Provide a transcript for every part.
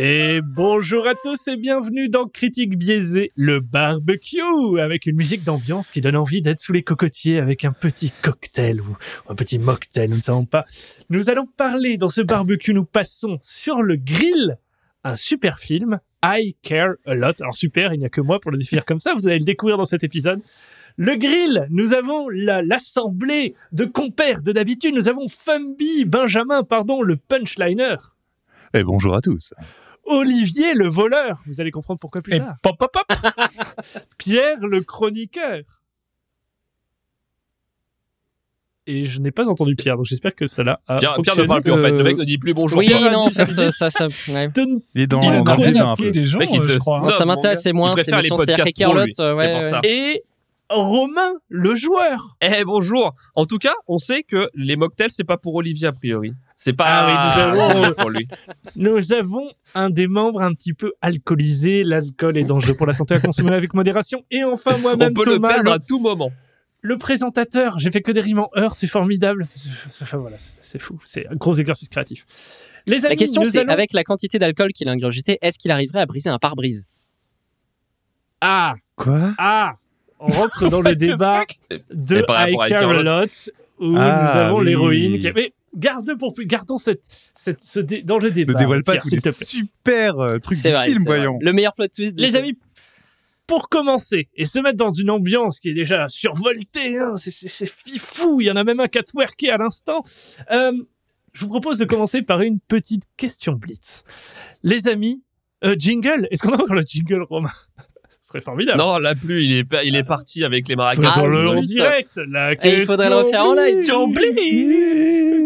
Et bonjour à tous et bienvenue dans Critique biaisée, le barbecue, avec une musique d'ambiance qui donne envie d'être sous les cocotiers avec un petit cocktail ou un petit mocktail, nous ne savons pas. Nous allons parler dans ce barbecue, nous passons sur le grill, un super film, I Care a Lot. Alors super, il n'y a que moi pour le définir comme ça, vous allez le découvrir dans cet épisode. Le grill, nous avons l'assemblée de compères de d'habitude, nous avons Fumby, Benjamin, pardon, le punchliner. Et bonjour à tous. Olivier le voleur. Vous allez comprendre pourquoi plus Et tard. pop, pop, pop. Pierre le chroniqueur. Et je n'ai pas entendu Pierre, donc j'espère que ça l'a. a Pierre, Pierre ne parle plus en fait. Euh, Le mec ne dit plus bonjour. Oui, non, en fait, ça, ça, ouais. Il est dans, Il peu. des gens, euh, je crois. Non, ça m'intéresse gars, moins, préfère les podcasts euh, C'est. Et Romain le joueur. Eh bonjour. En tout cas, on sait que les mocktails c'est pas pour Olivier a priori. C'est pas Ah oui, nous avons- pour lui. Nous avons un des membres un petit peu alcoolisé. L'alcool est dangereux pour la santé à consommer avec modération. Et enfin moi-même On peut le perdre le, à tout moment. Le présentateur. J'ai fait que des rimes en heure, c'est formidable. Enfin voilà, c'est fou. C'est un gros exercice créatif. Les amis, La question, nous c'est allons- avec la quantité d'alcool qu'il a ingurgité, est-ce qu'il arriverait à briser un pare-brise? Ah, Quoi? Ah, on rentre dans le débat de I où Ah, nous avons oui. l'héroïne qui... Mais garde pour plus, gardons cette, cette, ce dé- dans le Ne débat. dévoile pas Pierre, tous s'il les te plaît. super euh, trucs du C'est vrai, film, c'est vrai. voyons. Le meilleur plot twist. de Les amis, pour commencer et se mettre dans une ambiance qui est déjà survoltée, hein, c'est- c'est c'est fifou, il y en a même un qui a twerké à l'instant. Euh, je vous propose de commencer par une petite question blitz. Les amis, euh, jingle, est-ce qu'on a encore le jingle romain? Ce serait formidable. Non, là plus, il est il est parti avec les maracas. Faisons-le Ah, en direct. La Et il faudrait le refaire en live. Question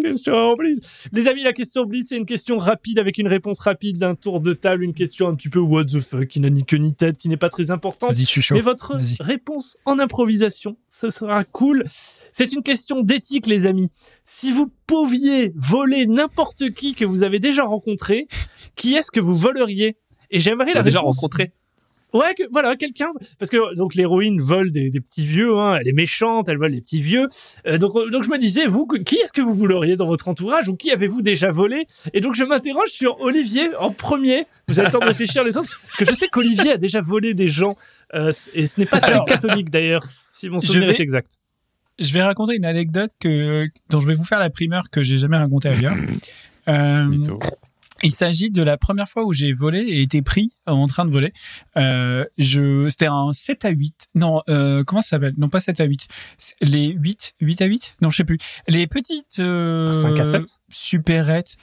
Question blitz. Les amis, la question blitz, c'est une question rapide avec une réponse rapide d'un tour de table, une question un petit peu what the fuck, qui n'a ni queue ni tête, qui n'est pas très importante. Vas-y, je suis chaud. Mais votre réponse en improvisation, ce sera cool. C'est une question d'éthique, les amis. Si vous pouviez voler n'importe qui que vous avez déjà rencontré, qui est-ce que vous voleriez? Et j'aimerais la déjà réponse rencontré. Ouais, que, voilà, quelqu'un. Parce que donc l'héroïne vole des, des petits vieux, hein, elle est méchante, elle vole des petits vieux. Euh, donc, euh, donc je me disais, vous, qui est-ce que vous vouleriez dans votre entourage ou qui avez-vous déjà volé? Et donc je m'interroge sur Olivier en premier. Vous avez le temps de réfléchir les autres, parce que je sais qu'Olivier a déjà volé des gens euh, et ce n'est pas très Alors, catholique d'ailleurs, si mon je souvenir vais- est exact. Je vais raconter une anecdote que, dont je vais vous faire la primeur que j'ai jamais racontée ailleurs. Euh. Il s'agit de la première fois où j'ai volé et été pris en train de voler. Euh, je, c'était un 7 à 8. Non, euh, comment ça s'appelle? Non, pas 7 à 8. C'est Les 8, 8 à 8 Non, je sais plus. Les petites euh, 5 à 7 supérettes.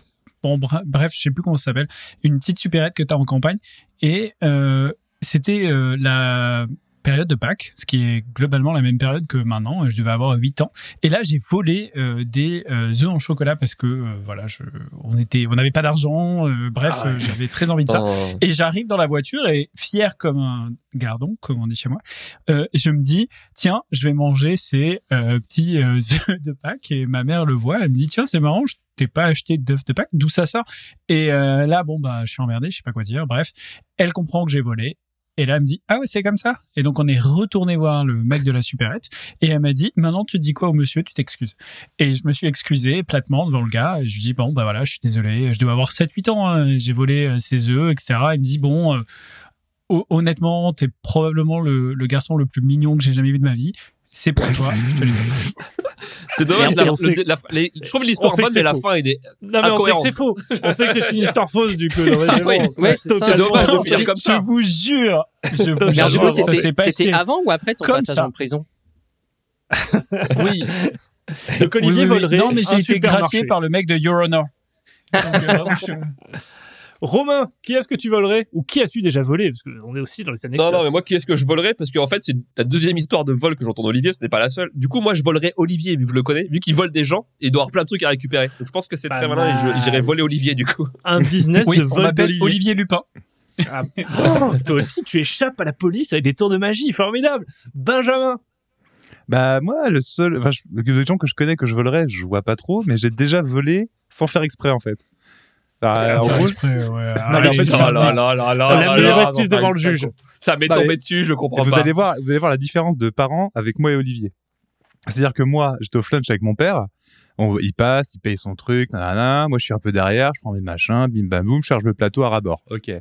Bon, bref, je sais plus comment ça s'appelle. Une petite supérette que tu as en campagne. Et euh, c'était euh, la période de Pâques, ce qui est globalement la même période que maintenant. Je devais avoir 8 ans. Et là, j'ai volé euh, des euh, œufs en chocolat parce que euh, voilà, je, on était, on n'avait pas d'argent. euh, bref, Ah ouais. euh, j'avais très envie de ça. Oh. Et j'arrive dans la voiture et fier comme un gardon, comme on dit chez moi, euh, je me dis tiens, je vais manger ces euh, petits euh, œufs de Pâques et ma mère le voit, elle me dit tiens c'est marrant, je t'ai pas acheté d'œufs de Pâques, d'où ça sort? Et euh, là bon bah je suis emmerdé, je sais pas quoi dire. Bref, elle comprend que j'ai volé. Et là, elle me dit, ah ouais, c'est comme ça. Et donc, on est retourné voir le mec de la supérette. Et elle m'a dit, maintenant, tu dis quoi au monsieur, tu t'excuses. Et je me suis excusé platement devant le gars. Je lui dis, bon, bah voilà, je suis désolé. Je dois avoir 7-8 ans. hein. J'ai volé euh, ses œufs, etc. Il me dit, bon, euh, ho- honnêtement, t'es probablement le, le garçon le plus mignon que j'ai jamais vu de ma vie. C'est pour toi. C'est dommage. Et la- on sait- le- la- les- je trouve l'histoire bonne, c'est mais la fin est des. Non, mais on sait que c'est faux. On sait que c'est une histoire fausse, du coup. Non, Oui, ouais, c'est dommage de finir comme ça. Je vous jure. Je vous Mais Mais alors, du jure, c'était, avant ou après ton comme passage ça. en prison Oui. Donc Olivier Oui, oui, volerait Non, mais j'ai été gracié par le mec de Your Honor. Donc, euh, Romain, qui est-ce que tu volerais Ou qui as-tu déjà volé? Parce qu'on est aussi dans les anecdotes. Non, non, mais moi, qui est-ce que je volerais? Parce qu'en fait, c'est la deuxième histoire de vol que j'entends d'Olivier, ce n'est pas la seule. Du coup, moi, je volerais Olivier, vu que je le connais, vu qu'il vole des gens et il doit avoir plein de trucs à récupérer. Donc, je pense que c'est très malin et voler Olivier, du coup. Un business Oui, de on vol d'Olivier. Olivier Lupin. Ah, oh, toi aussi, tu échappes à la police avec des tours de magie. Formidable. Benjamin. Bah moi, le seul, enfin, je- les gens que je connais que je volerais, je vois pas trop, mais j'ai déjà volé sans faire exprès en fait. Ah, Ça en là La là meilleure là, excuse non, devant le juge. Ça m'est Bah, tombé dessus, je comprends vous pas. allez voir, vous allez voir la différence de parents avec moi et Olivier. C'est-à-dire que moi, j'étais au flunch avec mon père. On, il passe, il paye son truc, nanana. Moi, je suis un peu derrière, je prends mes machins, bim bam boum, je charge le plateau à rabord. Ok.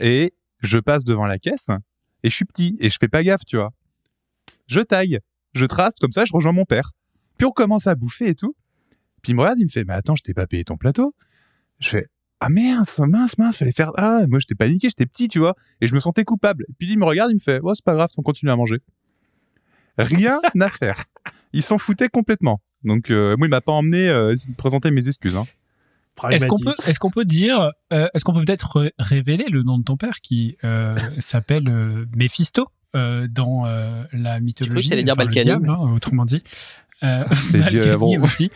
Et je passe devant la caisse et je suis petit et je fais pas gaffe, tu vois. Je taille, je trace comme ça, je rejoins mon père. Puis on commence à bouffer et tout. Puis il me regarde, il me fait "Mais attends, je t'ai pas payé ton plateau." Je fais "Ah mince, mince, mince, fallait faire ah, moi j'étais paniqué, j'étais petit, tu vois." Et je me sentais coupable. Puis il me regarde, il me fait "Oh, c'est pas grave, on continue à manger." Rien à faire. Il s'en foutait complètement. Donc euh, moi, il m'a pas emmené euh, présenter mes excuses. Hein. Est-ce qu'on peut, est-ce qu'on peut dire, euh, est-ce qu'on peut peut-être ré- révéler le nom de ton père qui euh, s'appelle euh, Méphisto euh, dans euh, la mythologie t'allais dire enfin, le Balkany, diable, hein, autrement dit. Euh, C'est Dieu, Balkany bon. aussi.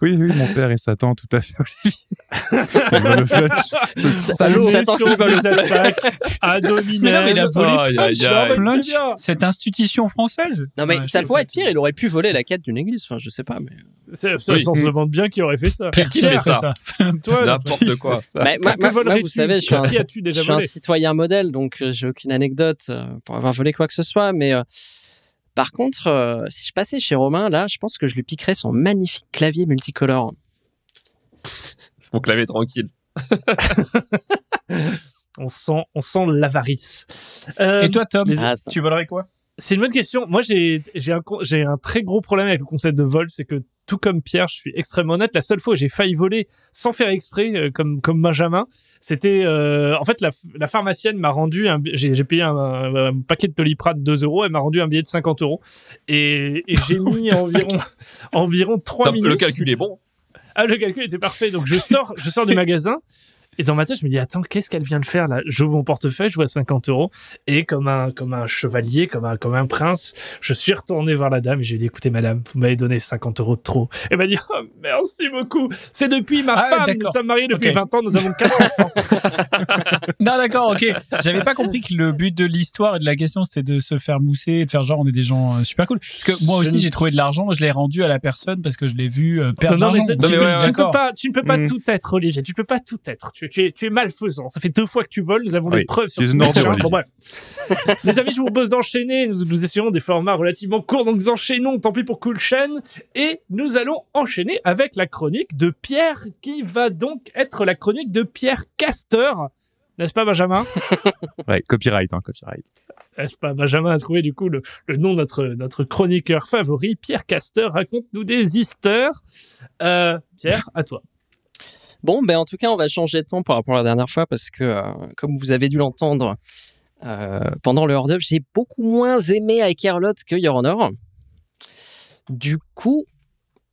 Oui, oui, mon père et Satan, tout à fait, Olivier. Il va le flunch. Salaud. Satan qui va le attaques à dominer. Mais non, mais il a volé aïe. Flunch, bien. cette institution française. Non mais Ouais, ça pourrait être pire, il aurait pu voler la quête d'une église, enfin je sais pas. Mais... C'est- Ça, on se demande bien qui aurait fait ça. Pire qui fait ça ça Toi, N'importe quoi. Moi, vous savez, je suis un, volé? citoyen modèle, donc euh, j'ai aucune anecdote euh, pour avoir volé quoi que ce soit. Mais euh, par contre, euh, si je passais chez Romain, là, je pense que je lui piquerais son magnifique clavier multicolore. Mon clavier tranquille. On sent, on sent l'avarice. Euh, Et toi, Tom, les- Ah, tu volerais quoi? C'est une bonne question. Moi, j'ai j'ai un, j'ai un très gros problème avec le concept de vol, c'est que tout comme Pierre, je suis extrêmement honnête. La seule fois où j'ai failli voler sans faire exprès, euh, comme comme Benjamin, c'était euh, en fait la, la pharmacienne m'a rendu un, j'ai j'ai payé un, un paquet de Doliprane 2 euros, elle m'a rendu un billet de 50 euros et, et j'ai mis environ environ 3 Non, minutes. le calcul est bon. Ah, le calcul était parfait. Donc, je sors, je sors du magasin. Et dans ma tête, je me dis, attends, qu'est-ce qu'elle vient de faire là? J'ouvre mon portefeuille, je vois 50 euros. Et comme un, comme un chevalier, comme un, comme un prince, je suis retourné voir la dame et je lui ai dit, écoutez, madame, vous m'avez donné 50 euros de trop. Elle m'a dit, oh, merci beaucoup. C'est depuis ma Ah, femme. Nous d'accord. sommes mariés depuis Ok. 20 ans. Nous avons quatre enfants. Non, d'accord, ok. J'avais pas compris que le but de l'histoire et de la question, c'était de se faire mousser et de faire genre, on est des gens euh, super cool. Parce que moi aussi, j'ai trouvé de l'argent, je l'ai rendu à la personne parce que je l'ai vu euh, perdre non, non, mais l'argent. ça, Non, tu, ouais, tu ouais. ne peux pas, tu ne peux pas tout être, Olivier. Tu ne peux pas tout être. Tu, tu es, tu es malfaisant. Ça fait deux fois que tu voles. Nous avons Oui, des preuves sur. Olivier. Bon, bref. Les amis, je vous propose d'enchaîner. Nous, nous essayons des formats relativement courts. Donc, nous enchaînons. Tant pis pour Cool Chain. Et nous allons enchaîner avec la chronique de Pierre, qui va donc être la chronique de Pierre Castor. N'est-ce pas, Benjamin? Ouais, copyright, hein, copyright. N'est-ce pas, Benjamin a trouvé du coup le, le nom de notre, notre chroniqueur favori, Pierre Castor. Raconte-nous des histoires. Euh, Pierre, à toi. Bon, ben en tout cas, on va changer de ton par rapport à la dernière fois parce que, euh, comme vous avez dû l'entendre euh, pendant le hors-d'œuvre, j'ai beaucoup moins aimé avec que Your Honor. Du coup,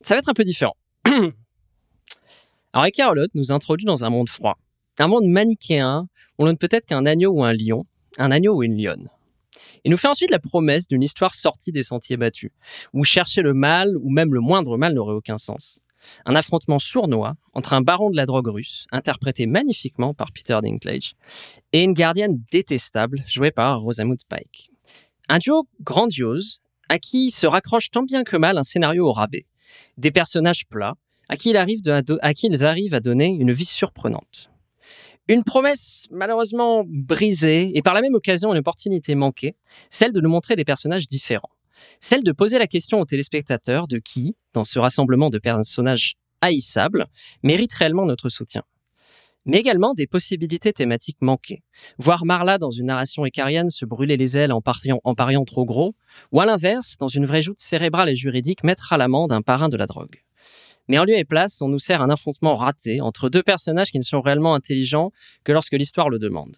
ça va être un peu différent. Alors, Airlot nous introduit dans un monde froid, un monde manichéen où l'on ne peut être qu'un agneau ou un lion, un agneau ou une lionne. Il nous fait ensuite la promesse d'une histoire sortie des sentiers battus, où chercher le mal ou même le moindre mal n'aurait aucun sens un affrontement sournois entre un baron de la drogue russe, interprété magnifiquement par Peter Dinklage, et une gardienne détestable, jouée par Rosamund Pike. Un duo grandiose, à qui se raccroche tant bien que mal un scénario au rabais, des personnages plats, à qui, il arrive à ils arrivent à donner une vie surprenante. Une promesse malheureusement brisée, et par la même occasion une opportunité manquée, celle de nous montrer des personnages différents celle de poser la question aux téléspectateurs de qui, dans ce rassemblement de personnages haïssables, mérite réellement notre soutien. Mais également des possibilités thématiques manquées. Voir Marla dans une narration écarienne se brûler les ailes en pariant, en pariant trop gros, ou à l'inverse, dans une vraie joute cérébrale et juridique, mettre à l'amende un parrain de la drogue. Mais en lieu et place, on nous sert un affrontement raté entre deux personnages qui ne sont réellement intelligents que lorsque l'histoire le demande.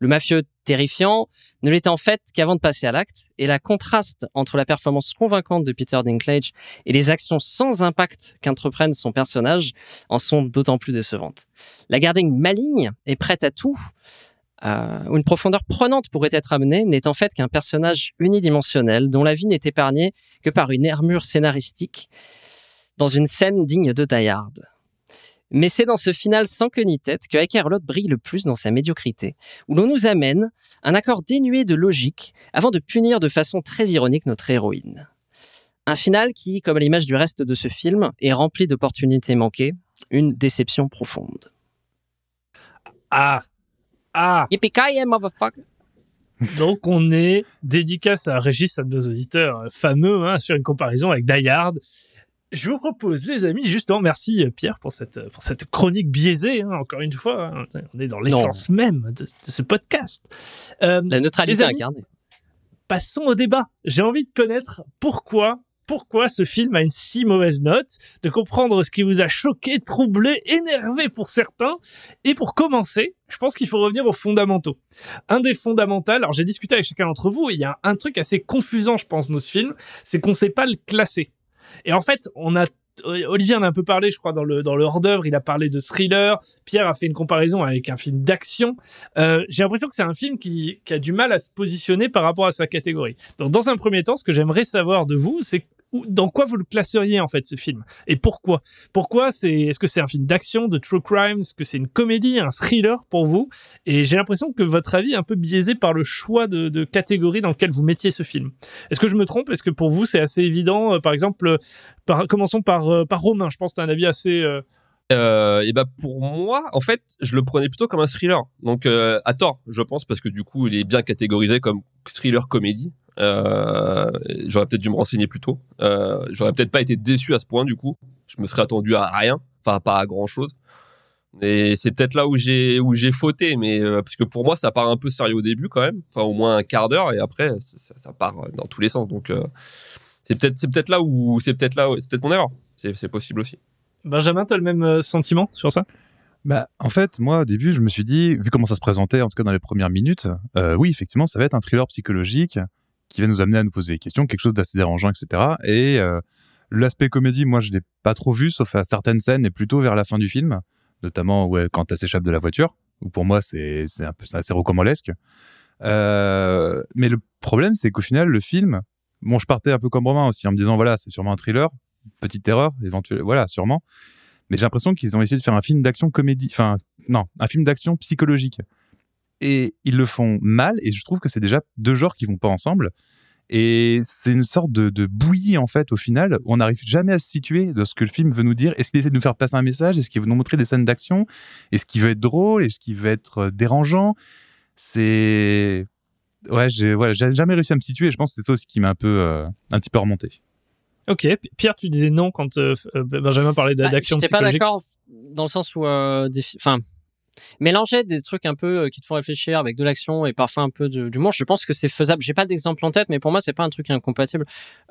Le mafieux terrifiant ne l'est en fait qu'avant de passer à l'acte, et la contraste entre la performance convaincante de Peter Dinklage et les actions sans impact qu'entreprennent son personnage en sont d'autant plus décevantes. La gardienne maligne est prête à tout, euh, où une profondeur prenante pourrait être amenée, n'est en fait qu'un personnage unidimensionnel dont la vie n'est épargnée que par une armure scénaristique dans une scène digne de Die. Mais c'est dans ce final sans queue ni tête que Ekerlot brille le plus dans sa médiocrité, où l'on nous amène un accord dénué de logique avant de punir de façon très ironique notre héroïne. Un final qui, comme à l'image du reste de ce film, est rempli d'opportunités manquées, Une déception profonde. Ah Ah motherfucker. Donc on est dédicace à Régis, de nos auditeurs euh, fameux, hein, sur une comparaison avec Die Hard. Je vous propose, les amis, justement, merci euh, Pierre pour cette, pour cette chronique biaisée, hein, encore une fois. hein. on est dans l'essence même de, de ce podcast. Euh, La neutralité amis, incarnée. passons au débat. J'ai envie de connaître pourquoi, pourquoi ce film a une si mauvaise note, de comprendre ce qui vous a choqué, troublé, énervé pour certains. Et pour commencer, je pense qu'il faut revenir aux fondamentaux. Un des fondamentaux, alors j'ai discuté avec chacun d'entre vous, et il y a un truc assez confusant, je pense, dans ce film, c'est qu'on sait pas le classer. Et en fait, on a Olivier en a un peu parlé, je crois, dans le dans le hors d'œuvre. Il a parlé de thriller. Pierre a fait une comparaison avec un film d'action. Euh, J'ai l'impression que c'est un film qui, qui a du mal à se positionner par rapport à sa catégorie. Donc, dans un premier temps, ce que j'aimerais savoir de vous, c'est dans quoi vous le classeriez en fait ce film? Et pourquoi? Pourquoi c'est Est-ce que c'est un film d'action, de true crime? Est-ce que c'est une comédie, un thriller pour vous? Et j'ai l'impression que votre avis est un peu biaisé par le choix de, de catégorie dans lequel vous mettiez ce film. Est-ce que je me trompe? Est-ce que pour vous c'est assez évident? Euh, Par exemple, euh, par- commençons par euh, par Romain. Je pense que tu as un avis assez euh, Euh, et bah pour moi, en fait, je le prenais plutôt comme un thriller. Donc euh, à tort, je pense, parce que du coup, il est bien catégorisé comme thriller comédie. Euh, j'aurais peut-être dû me renseigner plus tôt. J'aurais peut-être pas été déçu à ce point du coup. Je me serais attendu à rien, enfin pas à grand chose. Et c'est peut-être là où j'ai où j'ai fauté, mais parce que pour moi, ça part un peu sérieux au début quand même, enfin au moins un quart d'heure, et après ça, ça- part dans tous les sens. Donc c'est peut-être c'est peut-être là où c'est peut-être là c'est peut-être mon erreur. C'est possible aussi. Benjamin, tu as le même euh, sentiment sur ça? Bah, en fait, moi, au début, je me suis dit, vu comment ça se présentait, en tout cas dans les premières minutes, euh, oui, effectivement, ça va être un thriller psychologique qui va nous amener à nous poser des questions, quelque chose d'assez dérangeant, etc. Et euh, l'aspect comédie, moi, je l'ai pas trop vu, sauf à certaines scènes, et plutôt vers la fin du film, notamment quand elle s'échappe de la voiture, où pour moi, c'est un peu assez rocambolesque. Mais le problème, c'est qu'au final, le film, bon, je partais un peu comme Romain aussi, en me disant, voilà, c'est sûrement un thriller, petite erreur, éventuellement, voilà, sûrement. Mais j'ai l'impression qu'ils ont essayé de faire un film d'action comédie, enfin, non, un film d'action psychologique. Et ils le font mal, et je trouve que c'est déjà deux genres qui vont pas ensemble. Et c'est une sorte de, bouillie, en fait, au final, où on n'arrive jamais à se situer de ce que le film veut nous dire. Est-ce qu'il essaie de nous faire passer un message? Est-ce qu'il veut nous montrer des scènes d'action? Est-ce qu'il veut être drôle? Est-ce qu'il veut être euh, dérangeant? C'est. Ouais, j'ai jamais réussi à me situer. et Je pense que c'est ça aussi qui m'a un peu, euh, un petit peu remonté. Ok, Pierre, tu disais non quand euh, euh, Benjamin parlait Bah, d'action pas psychologique. d'accord dans le sens où, euh, enfin, mélanger des trucs un peu qui te font réfléchir avec de l'action et parfois un peu de- d'humour. Je pense que c'est faisable. J'ai pas d'exemple en tête, mais pour moi, c'est pas un truc incompatible.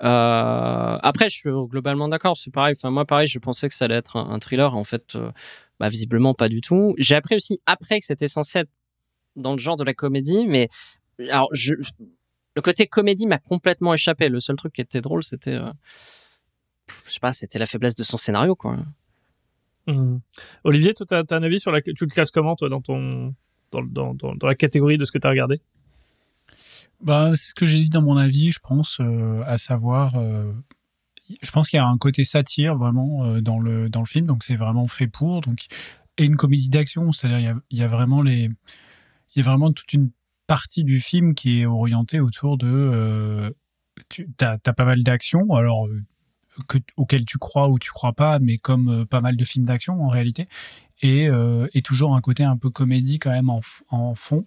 Euh, après, je suis globalement d'accord. C'est pareil. Enfin, moi, pareil, je pensais que ça allait être un, un thriller. En fait, euh, bah, visiblement pas du tout. J'ai appris aussi après que c'était censé être dans le genre de la comédie, mais alors je, le côté comédie m'a complètement échappé. Le seul truc qui était drôle, c'était, euh, je sais pas, c'était la faiblesse de son scénario, quoi. Mhm. Olivier, toi, t'as t'as un avis sur la. Tu le classes comment, toi, dans ton. Dans, dans, dans, dans la catégorie de ce que tu as regardé? Bah, c'est ce que j'ai dit dans mon avis, je pense, euh, à savoir, euh, je pense qu'il y a un côté satire vraiment dans le dans le film, donc c'est vraiment fait pour, donc et une comédie d'action, c'est-à-dire il y a, il y a vraiment les, il y a vraiment toute une partie du film qui est orientée autour de, euh, tu as, pas mal d'actions, alors euh, que, auxquelles tu crois ou tu crois pas, mais comme euh, pas mal de films d'action en réalité, et, euh, toujours un côté un peu comédie quand même en, en fond.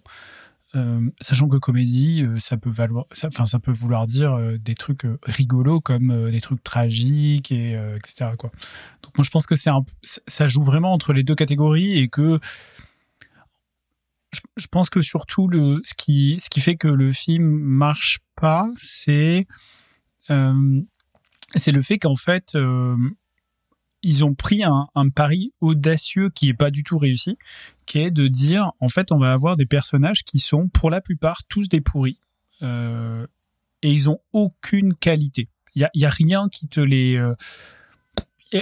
Sachant que comédie, ça peut valoir, enfin, ça peut vouloir dire des trucs rigolos comme des trucs tragiques et etc. Quoi. Donc moi je pense que c'est ça joue vraiment entre les deux catégories et que je, pense que surtout le, ce qui, ce qui fait que le film marche pas, c'est euh, c'est le fait qu'en fait euh, ils ont pris un, pari audacieux qui est pas du tout réussi, qui est de dire en fait on va avoir des personnages qui sont pour la plupart tous des pourris euh, et ils ont aucune qualité. Il y y a rien qui te les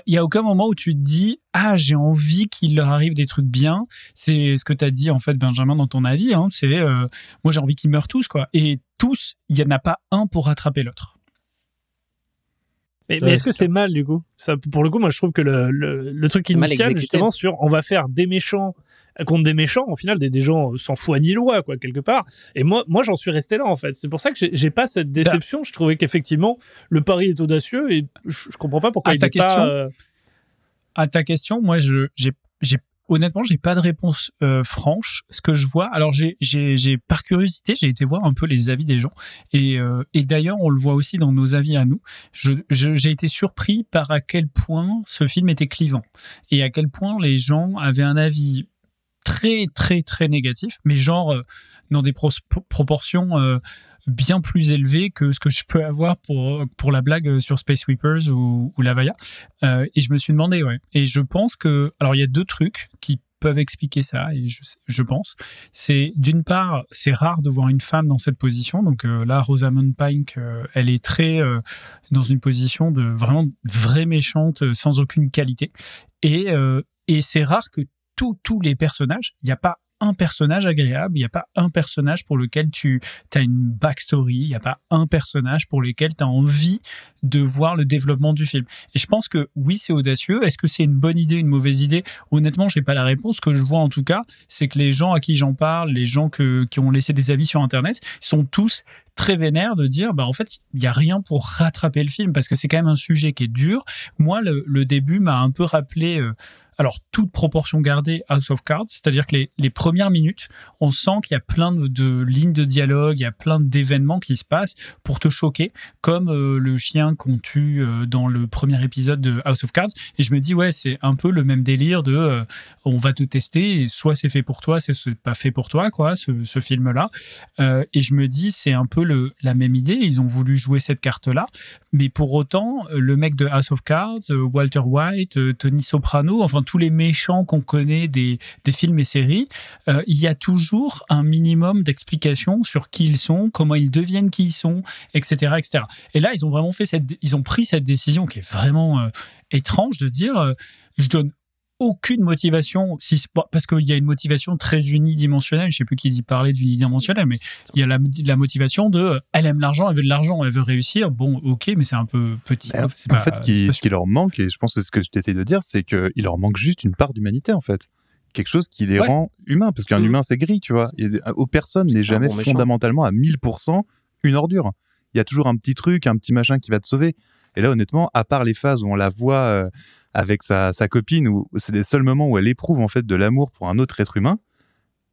il y a aucun moment où tu te dis ah j'ai envie qu'il leur arrive des trucs bien. C'est ce que tu as dit en fait Benjamin dans ton avis hein, c'est euh, moi j'ai envie qu'ils meurent tous quoi. Et tous il y en a pas un pour rattraper l'autre. Mais, mais est-ce que c'est mal, du coup? Ça, Pour le coup, moi, je trouve que le, le, le truc initial, justement, sur on va faire des méchants contre des méchants, au final, des, des gens sans foi ni loi, quoi, quelque part. Et moi, moi j'en suis resté là, en fait. C'est pour ça que j'ai- pas cette déception. Je trouvais qu'effectivement, le pari est audacieux et je, je comprends pas pourquoi À il ta est pas... question, euh, à ta question, moi, je, j'ai, j'ai, honnêtement, j'ai pas de réponse euh, franche. Ce que je vois, alors j'ai, j'ai, j'ai par curiosité, j'ai été voir un peu les avis des gens, et, euh, et d'ailleurs, on le voit aussi dans nos avis à nous. Je, je- j'ai été surpris par à quel point ce film était clivant et à quel point les gens avaient un avis très, très, très négatif, mais genre euh, dans des proportions. euh, bien plus élevées que ce que je peux avoir pour, pour la blague sur Space Sweepers ou, ou La Vaya. Euh, et je me suis demandé, ouais. Et je pense que, alors il y a deux trucs qui peuvent expliquer ça, et je, je pense. C'est d'une part, c'est rare de voir une femme dans cette position. Donc euh, là, Rosamund Pike, euh, elle est très euh, dans une position de vraiment vraie méchante, euh, sans aucune qualité. Et, euh, et c'est rare que tous les personnages, il n'y a pas un personnage agréable, il n'y a pas un personnage pour lequel tu as une backstory, il n'y a pas un personnage pour lequel tu as envie de voir le développement du film. Et je pense que oui, c'est audacieux. Est-ce que c'est une bonne idée, une mauvaise idée? Honnêtement, j'ai pas la réponse. Ce que je vois en tout cas, c'est que les gens à qui j'en parle, les gens qui ont laissé des avis sur Internet, sont tous très vénères de dire bah en fait il y a rien pour rattraper le film parce que c'est quand même un sujet qui est dur moi le, le début m'a un peu rappelé euh, alors toute proportion gardée House of Cards c'est-à-dire que les, premières minutes on sent qu'il y a plein de, lignes de dialogue il y a plein d'événements qui se passent pour te choquer comme euh, le chien qu'on tue euh, dans le premier épisode de House of Cards et je me dis ouais c'est un peu le même délire de euh, on va te tester soit c'est fait pour toi c'est pas fait pour toi quoi ce, ce film là euh, et je me dis, c'est un peu la même idée. Ils ont voulu jouer cette carte-là. Mais pour autant, le mec de House of Cards, Walter White, Tony Soprano, enfin tous les méchants qu'on connaît des, des films et séries, euh, il y a toujours un minimum d'explications sur qui ils sont, comment ils deviennent qui ils sont, etc., etc. Et là, ils ont vraiment fait cette, ils ont pris cette décision qui est vraiment euh, étrange de dire, euh, je donne aucune motivation, si, parce qu'il y a une motivation très unidimensionnelle, je sais plus qui dit parler d'unidimensionnel, mais il y a la, la motivation de, euh, elle aime l'argent, elle veut de l'argent, elle veut réussir, bon, ok, mais c'est un peu petit. Bah, en pas- fait, ce qui, pas ce qui leur manque, et je pense que c'est ce que j'essaie de dire, c'est qu'il leur manque juste une part d'humanité, en fait. Quelque chose qui les Ouais. rend humains, parce qu'un Mhm. humain, c'est gris, tu vois. Et, euh, aux personnes n'est jamais bon fondamentalement à 1000% une ordure. Il y a toujours un petit truc, un petit machin qui va te sauver. Et là, honnêtement, à part les phases où on la voit euh, avec sa, sa copine, où c'est les seuls moments où elle éprouve en fait de l'amour pour un autre être humain,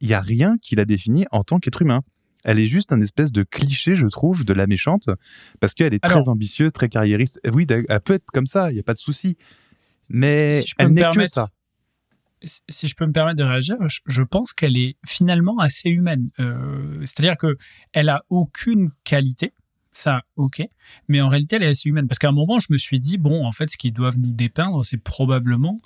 il y a rien qui la définit en tant qu'être humain. Elle est juste un espèce de cliché, je trouve, de la méchante, parce qu'elle est très ambitieuse, très carriériste. Oui, elle peut être comme ça, il n'y a pas de souci. Mais Si- si je peux elle me n'est que permettre, ça. si- si je peux me permettre de réagir, je, je pense qu'elle est finalement assez humaine. Euh, C'est-à-dire que elle a aucune qualité, ça, ok, mais en réalité, elle est assez humaine. Parce qu'à un moment, je me suis dit, bon, en fait, ce qu'ils doivent nous dépeindre, c'est probablement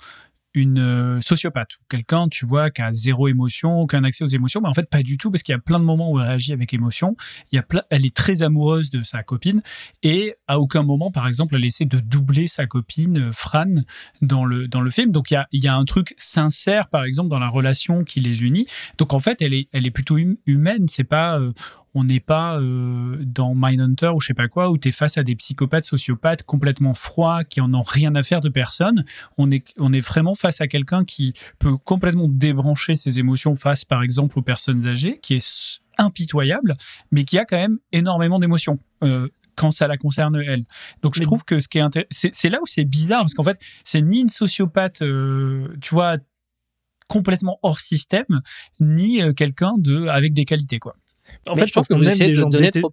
une euh, sociopathe, quelqu'un, tu vois, qui a zéro émotion, aucun accès aux émotions, mais en fait, pas du tout, parce qu'il y a plein de moments où elle réagit avec émotion. Il y a elle est très amoureuse de sa copine, et à aucun moment, par exemple, elle essaie de doubler sa copine, euh, Fran, dans le, dans le film. Donc, il y a, il y a un truc sincère, par exemple, dans la relation qui les unit. Donc, en fait, elle est, elle est plutôt hum- humaine. C'est pas, euh, on n'est pas euh, dans Mindhunter ou je sais pas quoi, où tu es face à des psychopathes, sociopathes complètement froids, qui en ont rien à faire de personne. On est, on est vraiment face à quelqu'un qui peut complètement débrancher ses émotions face, par exemple, aux personnes âgées, qui est impitoyable, mais qui a quand même énormément d'émotions. Euh, quand ça la concerne elle. Donc je Mais- trouve que ce qui est c'est là où c'est bizarre parce qu'en fait c'est ni une sociopathe, euh, tu vois, complètement hors système, ni quelqu'un de avec des qualités quoi. En Mais fait, je pense que qu'on vous essayez de donner trop,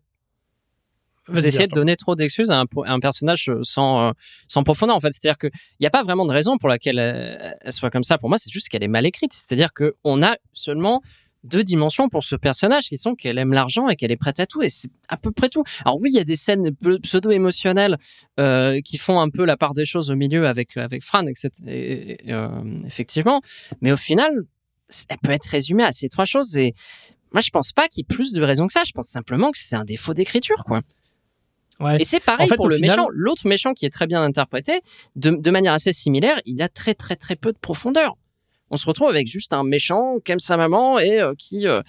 vous Vas-y, essayez de Bertrand. donner trop d'excuses à un, po- à un personnage euh, sans, euh, sans profondeur, en fait. C'est-à-dire qu'il n'y a pas vraiment de raison pour laquelle elle, elle soit comme ça. Pour moi, c'est juste qu'elle est mal écrite. C'est-à-dire qu'on a seulement deux dimensions pour ce personnage qui sont qu'elle aime l'argent et qu'elle est prête à tout. Et c'est à peu près tout. Alors oui, il y a des scènes pe- pseudo-émotionnelles euh, qui font un peu la part des choses au milieu avec, avec Fran, etc. et- et, euh, effectivement. Mais au final, elle peut être résumée à ces trois choses. Et moi, je pense pas qu'il y ait plus de raisons que ça. Je pense simplement que c'est un défaut d'écriture, quoi. Ouais. Et c'est pareil En fait, pour le final- méchant. L'autre méchant qui est très bien interprété, de, de manière assez similaire, il a très très très peu de profondeur. On se retrouve avec juste un méchant qui aime sa maman et euh, qui, euh,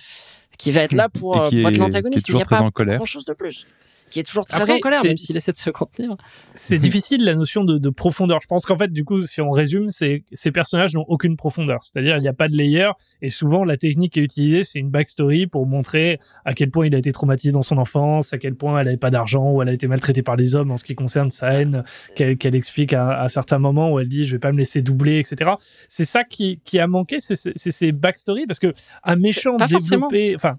qui va être là pour, euh, pour être est- l'antagoniste. qui est Il n'y a pas grand chose de plus. Qui est toujours très Après, en colère, c'est- même s'il essaie de se contenir. C'est difficile la notion de, de profondeur. Je pense qu'en fait, du coup, si on résume, c'est ces personnages n'ont aucune profondeur. C'est-à-dire, il n'y a pas de layer. Et souvent, la technique qui est utilisée, c'est une backstory pour montrer à quel point il a été traumatisé dans son enfance, à quel point elle n'avait pas d'argent, ou elle a été maltraitée par les hommes en ce qui concerne sa haine, qu'elle qu'elle explique à, à certains moments où elle dit, je vais pas me laisser doubler, etc. C'est ça qui, qui a manqué, c'est c'est- c'est ces backstories, parce que un méchant développé, enfin,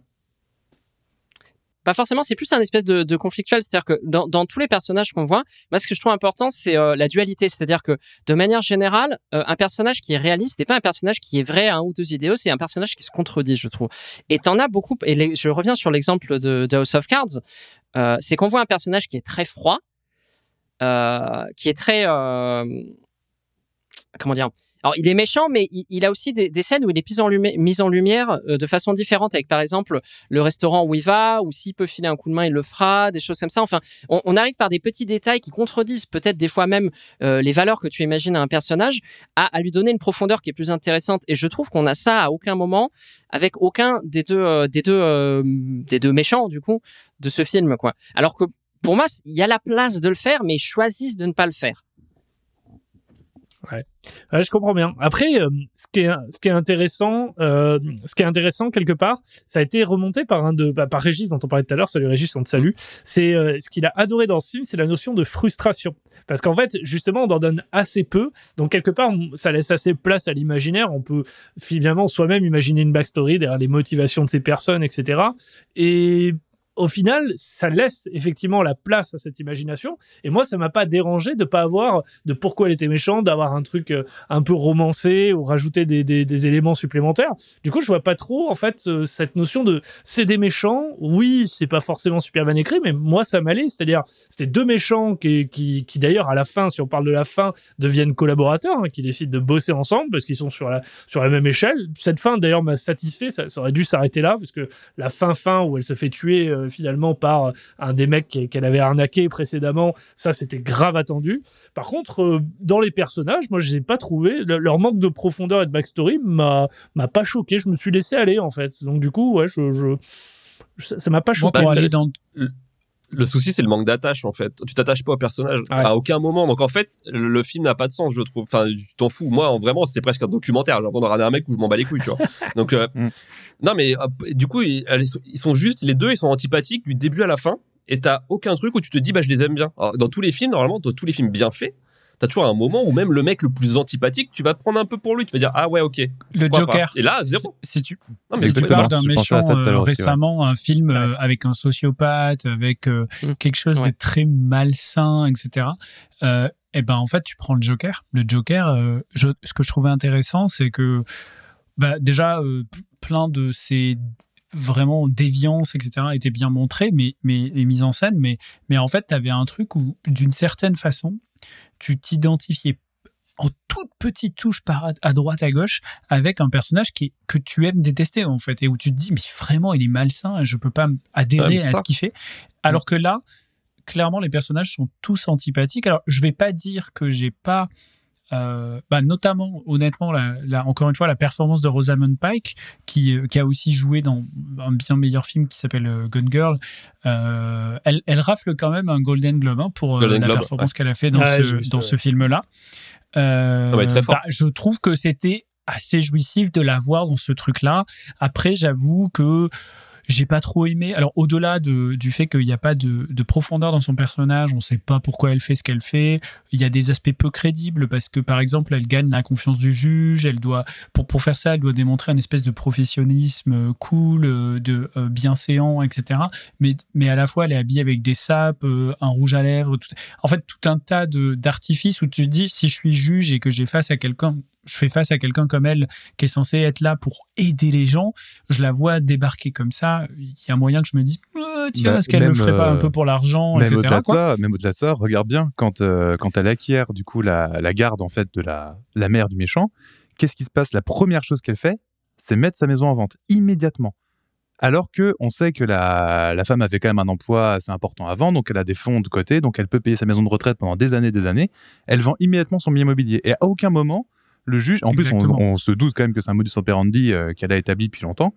Pas forcément, c'est plus un espèce de, de conflictuel. C'est-à-dire que dans, tous les personnages qu'on voit, moi, ce que je trouve important, c'est euh, la dualité. C'est-à-dire que de manière générale, euh, un personnage qui est réaliste n'est pas un personnage qui est vrai à un ou deux idéaux, c'est un personnage qui se contredit, je trouve. Et t'en as beaucoup. Et je reviens sur l'exemple de, House of Cards. euh, c'est qu'on voit un personnage qui est très froid, qui est très comment dire alors il est méchant mais il, a aussi des, scènes où il est mis en, lumière euh, de façon différente avec par exemple le restaurant où il va ou s'il peut filer un coup de main il le fera des choses comme ça. Enfin on, arrive par des petits détails qui contredisent peut-être des fois même euh, les valeurs que tu imagines à un personnage à, lui donner une profondeur qui est plus intéressante. Et je trouve qu'on a ça à aucun moment avec aucun des deux euh, des deux des deux méchants du coup de ce film quoi. Alors que pour moi il y a la place de le faire mais ils choisissent de ne pas le faire Ouais, je comprends bien. Après, euh, ce qui est ce qui est intéressant, euh, ce qui est intéressant quelque part, ça a été remonté par un de bah, par Régis dont on parlait tout à l'heure. Salut Régis, on te salue. C'est euh, ce qu'il a adoré dans ce film, c'est la notion de frustration. Parce qu'en fait, justement, on en donne assez peu. Donc quelque part, ça laisse assez place à l'imaginaire. On peut finalement soi-même imaginer une backstory derrière les motivations de ces personnes, etc. Et au final, ça laisse effectivement la place à cette imagination. Et moi, ça m'a pas dérangé de pas avoir de pourquoi elle était méchante, d'avoir un truc euh, un peu romancé ou rajouter des, éléments supplémentaires. Du coup, je vois pas trop en fait euh, cette notion de c'est des méchants. Oui, c'est pas forcément super bien écrit, mais moi ça m'allait. C'est-à-dire, c'était deux méchants qui, qui, d'ailleurs à la fin, si on parle de la fin, deviennent collaborateurs, hein, qui décident de bosser ensemble parce qu'ils sont sur la même échelle. Cette fin d'ailleurs m'a satisfait. Ça, ça aurait dû s'arrêter là parce que la fin fin où elle se fait tuer euh, finalement par euh, un des mecs qu'elle avait arnaqué précédemment, ça c'était grave attendu. Par contre, euh, dans les personnages, moi, je les ai pas trouvés. Le- leur manque de profondeur et de backstory m'a m'a pas choqué. Je me suis laissé aller en fait. Donc du coup, ouais, je, ça m'a pas Moi, choqué. pour aller dans Le souci, c'est le manque d'attache, en fait. Tu t'attaches pas au personnage Ouais. à aucun moment. Donc, en fait, le le film n'a pas de sens, je trouve. Enfin, tu t'en fous. Moi, en- vraiment, c'était presque un documentaire. J'ai regarder un mec où je m'en bats les couilles, tu vois. Donc, euh, Mm. non, mais euh, du coup, ils, sont- ils sont juste, les deux, ils sont antipathiques du début à la fin. Et t'as aucun truc où tu te dis, bah, je les aime bien. Alors, dans tous les films, normalement, dans tous les films bien faits, t'as toujours un moment où même le mec le plus antipathique, tu vas te prendre un peu pour lui. Tu vas dire, ah ouais, ok. le Joker. pas? Et là, zéro. Si tu, Non, si mais tu Exactement. parles d'un méchant euh, l'heure aussi, ouais. récemment, un film euh, avec un sociopathe, avec euh, Mm. quelque chose Ouais. de très malsain, etc. Euh, et ben en fait, tu prends le Joker. Le Joker, euh, je- ce que je trouvais intéressant, c'est que bah, déjà euh, plein de ces vraiment déviances, etc., étaient bien montrées, mais, mais et mises en scène, mais, mais en fait, tu avais un truc où, d'une certaine façon, tu t'identifiais en toute petite touche par à, droite à gauche avec un personnage qui que tu aimes détester en fait et où tu te dis mais vraiment il est malsain je peux pas adhérer à ce qu'il fait. Alors que là clairement les personnages sont tous antipathiques. Alors je vais pas dire que j'ai pas euh, bah, notamment honnêtement la, la- encore une fois la performance de Rosamund Pike qui, euh, qui a aussi joué dans un bien meilleur film qui s'appelle euh, Gun Girl euh, elle, elle rafle quand même un Golden Globe hein, pour Golden la Globe, performance qu'elle a fait dans Ouais, ce, dans ouais. ce film là euh, Ah ouais, très fort. bah, je trouve que c'était assez jouissif de la voir dans ce truc-là. Après, j'avoue que j'ai pas trop aimé. Alors, au-delà de, du fait qu'il n'y a pas de, de profondeur dans son personnage, on sait pas pourquoi elle fait ce qu'elle fait. Il y a des aspects peu crédibles parce que, par exemple, elle gagne la confiance du juge. Elle doit, pour, pour faire ça, elle doit démontrer une espèce de professionnalisme euh, cool, euh, de euh, bienséant, etc. Mais, mais à la fois, elle est habillée avec des sapes, un rouge à lèvres, tout, en fait, tout un tas d'artifices où tu te dis, si je suis juge et que j'ai face à quelqu'un, je fais face à quelqu'un comme elle qui est censé être là pour aider les gens, je la vois débarquer comme ça, il y a moyen que je me dise, Ah, tiens, Bah, est-ce qu'elle le même, ferait pas un euh, peu pour l'argent, Même au-delà de ça, même au-delà de ça, regarde bien quand euh, quand elle acquiert du coup la, la garde en fait de la la mère du méchant, qu'est-ce qui se passe? La première chose qu'elle fait, c'est mettre sa maison en vente immédiatement. Alors que on sait que la, la femme avait quand même un emploi assez important avant, donc elle a des fonds de côté, donc elle peut payer sa maison de retraite pendant des années, des années. Elle vend immédiatement son bien immobilier et à aucun moment le juge, en plus on, se doute quand même que c'est un modus operandi euh, qu'elle a établi depuis longtemps,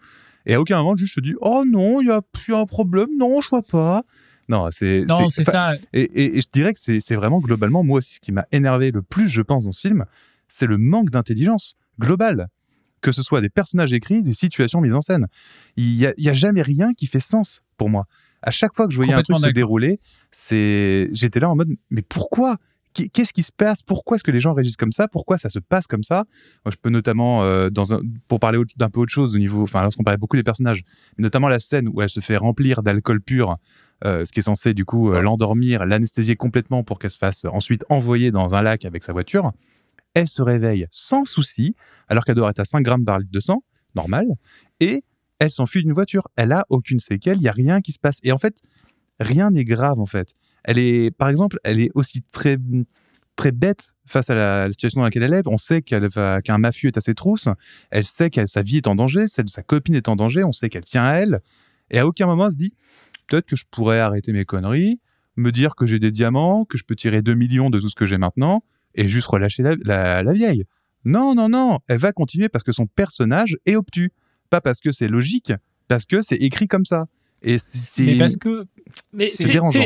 et à aucun moment le juge se dit oh non il y a plus un problème, non je vois pas. Non, c'est. Non, c'est enfin, ça. Et, et- et je dirais que c'est vraiment globalement, moi aussi, ce qui m'a énervé le plus, je pense, dans ce film, c'est le manque d'intelligence globale. Que ce soit des personnages écrits, des situations mises en scène. Il n'y a, il y a jamais rien qui fait sens pour moi. À chaque fois que je voyais un truc se dérouler, c'est, j'étais là en mode, mais pourquoi Qu'est-ce qui se passe? Pourquoi est-ce que les gens réagissent comme ça? Pourquoi ça se passe comme ça? Je peux notamment, euh, pour parler d'un peu autre chose au niveau, enfin, lorsqu'on parlait beaucoup des personnages, notamment la scène où elle se fait remplir d'alcool pur, euh, ce qui est censé du coup euh, l'endormir, l'anesthésier complètement pour qu'elle se fasse ensuite envoyer dans un lac avec sa voiture. Elle se réveille sans souci, alors qu'elle doit être à 5 grammes par litre de sang, normal, et elle s'enfuit d'une voiture. Elle a aucune séquelle, il y a rien qui se passe. Et en fait, rien n'est grave en fait. Elle est, par exemple, elle est aussi très très bête face à la, situation dans laquelle elle est. On sait qu'un mafieux est à ses trousses. Elle sait que sa vie est en danger, celle de sa copine est en danger. On sait qu'elle tient à elle. Et à aucun moment elle se dit peut-être que je pourrais arrêter mes conneries, me dire que j'ai des diamants, que je peux tirer 2 millions de tout ce que j'ai maintenant et juste relâcher la vieille. Non, non, non. Elle va continuer parce que son personnage est obtus. Pas parce que c'est logique, parce que c'est écrit comme ça. Et c'est. Mais parce que Mais C'est c'est dérangeant.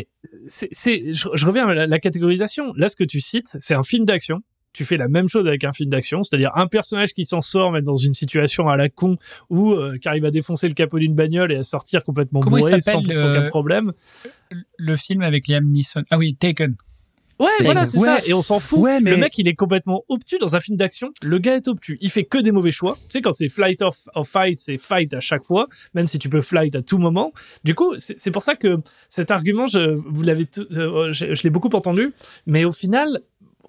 c'est- je, je reviens à la, la catégorisation. Là, ce que tu cites, c'est un film d'action. Tu fais la même chose avec un film d'action, c'est-à-dire un personnage qui s'en sort, mais dans une situation à la con, ou euh, qui arrive à défoncer le capot d'une bagnole et à sortir complètement Comment bourré sans, sans aucun euh, problème. le film avec Liam Neeson? Ah oui, Taken. Ouais, voilà, c'est Ouais. ça. Et on s'en fout. Ouais, mais- Le mec, il est complètement obtus dans un film d'action. Le gars est obtus. Il fait que des mauvais choix. Tu sais, quand c'est flight of, of fight, c'est fight à chaque fois, même si tu peux flight à tout moment. Du coup, c'est c'est pour ça que cet argument, je, vous l'avez, euh, je, je l'ai beaucoup entendu. Mais au final,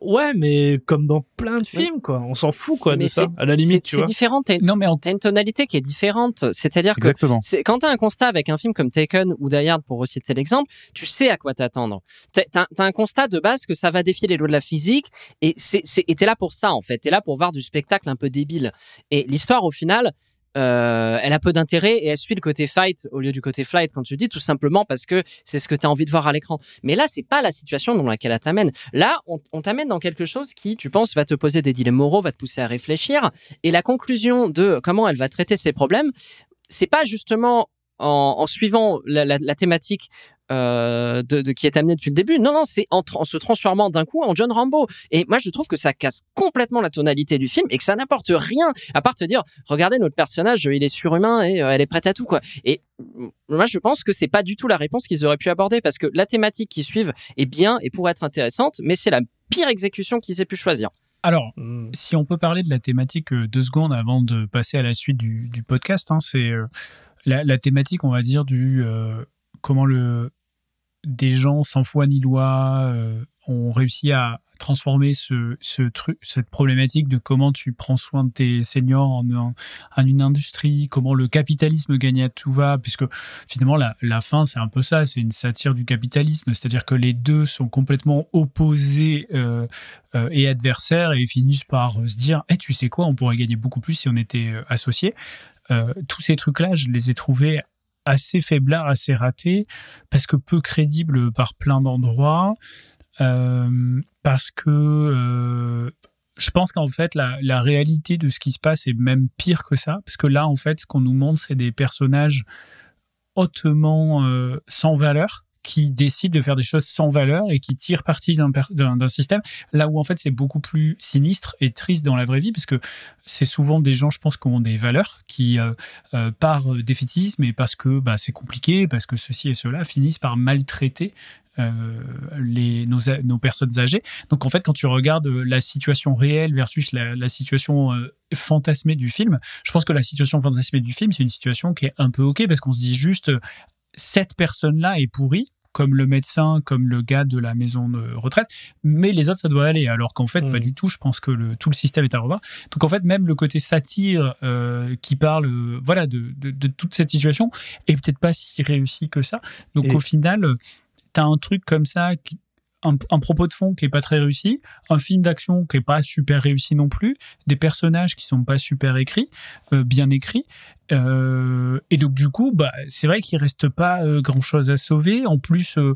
ouais, mais comme dans plein de Oui. films, quoi. On s'en fout, quoi, de ça. c'est- À la C'est limite, tu c'est vois. différent. T'as une, Non, mais en t'as une tonalité qui est différente. C'est-à-dire que c'est- quand tu as un constat avec un film comme Taken ou Die Hard, pour reciter l'exemple, tu sais à quoi t'attendre. Tu as, un constat de base que ça va défier les lois de la physique et c'est c'est- et t'es là pour ça, en fait. T'es là pour voir du spectacle un peu débile. Et l'histoire, au final, euh, elle a peu d'intérêt et elle suit le côté fight au lieu du côté flight, quand tu dis, tout simplement parce que c'est ce que tu as envie de voir à l'écran. Mais là, c'est pas la situation dans laquelle elle t'amène. Là, on, t'amène dans quelque chose qui, tu penses, va te poser des dilemmes moraux, va te pousser à réfléchir. Et la conclusion de comment elle va traiter ces problèmes, c'est pas justement en, suivant la thématique euh, de, de- qui est amenée depuis le début. Non, non, c'est en, en se transformant d'un coup en John Rambo. Et moi, je trouve que ça casse complètement la tonalité du film et que ça n'apporte rien à part te dire, regardez notre personnage, il est surhumain et euh, elle est prête à tout quoi. Et moi, je pense que c'est pas du tout la réponse qu'ils auraient pu aborder parce que la thématique qu'ils suivent est bien et pourrait être intéressante, mais c'est la pire exécution qu'ils aient pu choisir. alors, Mm. si on peut parler de la thématique euh, deux secondes avant de passer à la suite du, du podcast, hein, c'est euh, la, la thématique, on va dire, du euh, comment le des gens sans foi ni loi euh, ont réussi à transformer ce, truc, cette problématique de comment tu prends soin de tes seniors en, une industrie, comment le capitalisme gagne à tout va, puisque finalement la, fin c'est un peu ça, c'est une satire du capitalisme, c'est-à-dire que les deux sont complètement opposés euh, euh, et adversaires et finissent par se dire Eh, tu sais quoi, on pourrait gagner beaucoup plus si on était associés. Tous ces trucs-là, je les ai trouvés assez faiblards, assez ratés, parce que peu crédibles par plein d'endroits, euh, parce que euh, je pense qu'en fait, la, la réalité de ce qui se passe est même pire que ça, parce que là, en fait, ce qu'on nous montre, c'est des personnages hautement euh, sans valeur qui décident de faire des choses sans valeur et qui tirent parti d'un système là où en fait c'est beaucoup plus sinistre et triste dans la vraie vie parce que c'est souvent des gens je pense qui ont des valeurs qui euh, euh, par défaitisme et parce que bah, c'est compliqué parce que ceci et cela finissent par maltraiter euh, les, nos, nos personnes âgées. Donc en fait, quand tu regardes la situation réelle versus la, situation fantasmée du film, je pense que la situation fantasmée du film, c'est une situation qui est un peu ok parce qu'on se dit juste cette personne-là est pourrie comme le médecin, comme le gars de la maison de retraite, mais les autres, ça doit aller. Alors qu'en fait, Mm. pas du tout. Je pense que le, tout le système est à revoir. Donc en fait, même le côté satire euh, qui parle, euh, voilà, de, de, de toute cette situation est peut-être pas si réussi que ça. Donc Et- au final, euh, t'as un truc comme ça, qui- un, propos de fond qui est pas très réussi, un film d'action qui est pas super réussi non plus, des personnages qui sont pas super écrits, euh, bien écrits. Euh, et donc du coup, bah, c'est vrai qu'il reste pas grand chose à sauver. En plus, euh,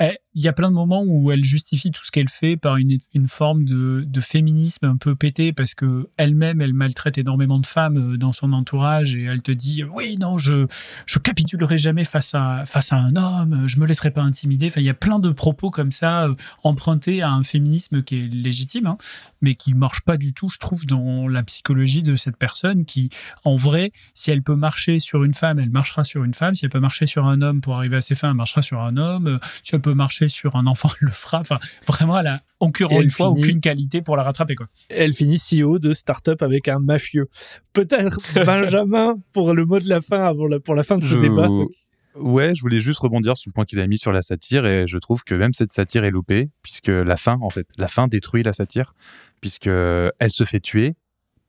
il y a plein de moments où elle justifie tout ce qu'elle fait par une, une forme de, de féminisme un peu pété parce que elle-même elle maltraite énormément de femmes euh, dans son entourage et elle te dit oui non je je capitulerai jamais face à face à un homme je me laisserai pas intimider enfin il y a plein de propos comme ça euh, empruntés à un féminisme qui est légitime hein, mais qui marche pas du tout je trouve dans la psychologie de cette personne qui en vrai si elle peut marcher sur une femme elle marchera sur une femme. Si elle peut marcher sur un homme pour arriver à ses fins elle marchera sur un homme peut marcher sur un enfant elle le fera enfin vraiment elle a encore une fois finit- aucune qualité pour la rattraper quoi Elle finit CEO de start-up avec un mafieux. Peut-être Benjamin pour le mot de la fin avant la, pour la fin de ce Je- débat. toi. Ouais, je voulais juste rebondir sur le point qu'il a mis sur la satire et je trouve que même cette satire est loupée puisque la fin, en fait, la fin détruit la satire puisque elle se fait tuer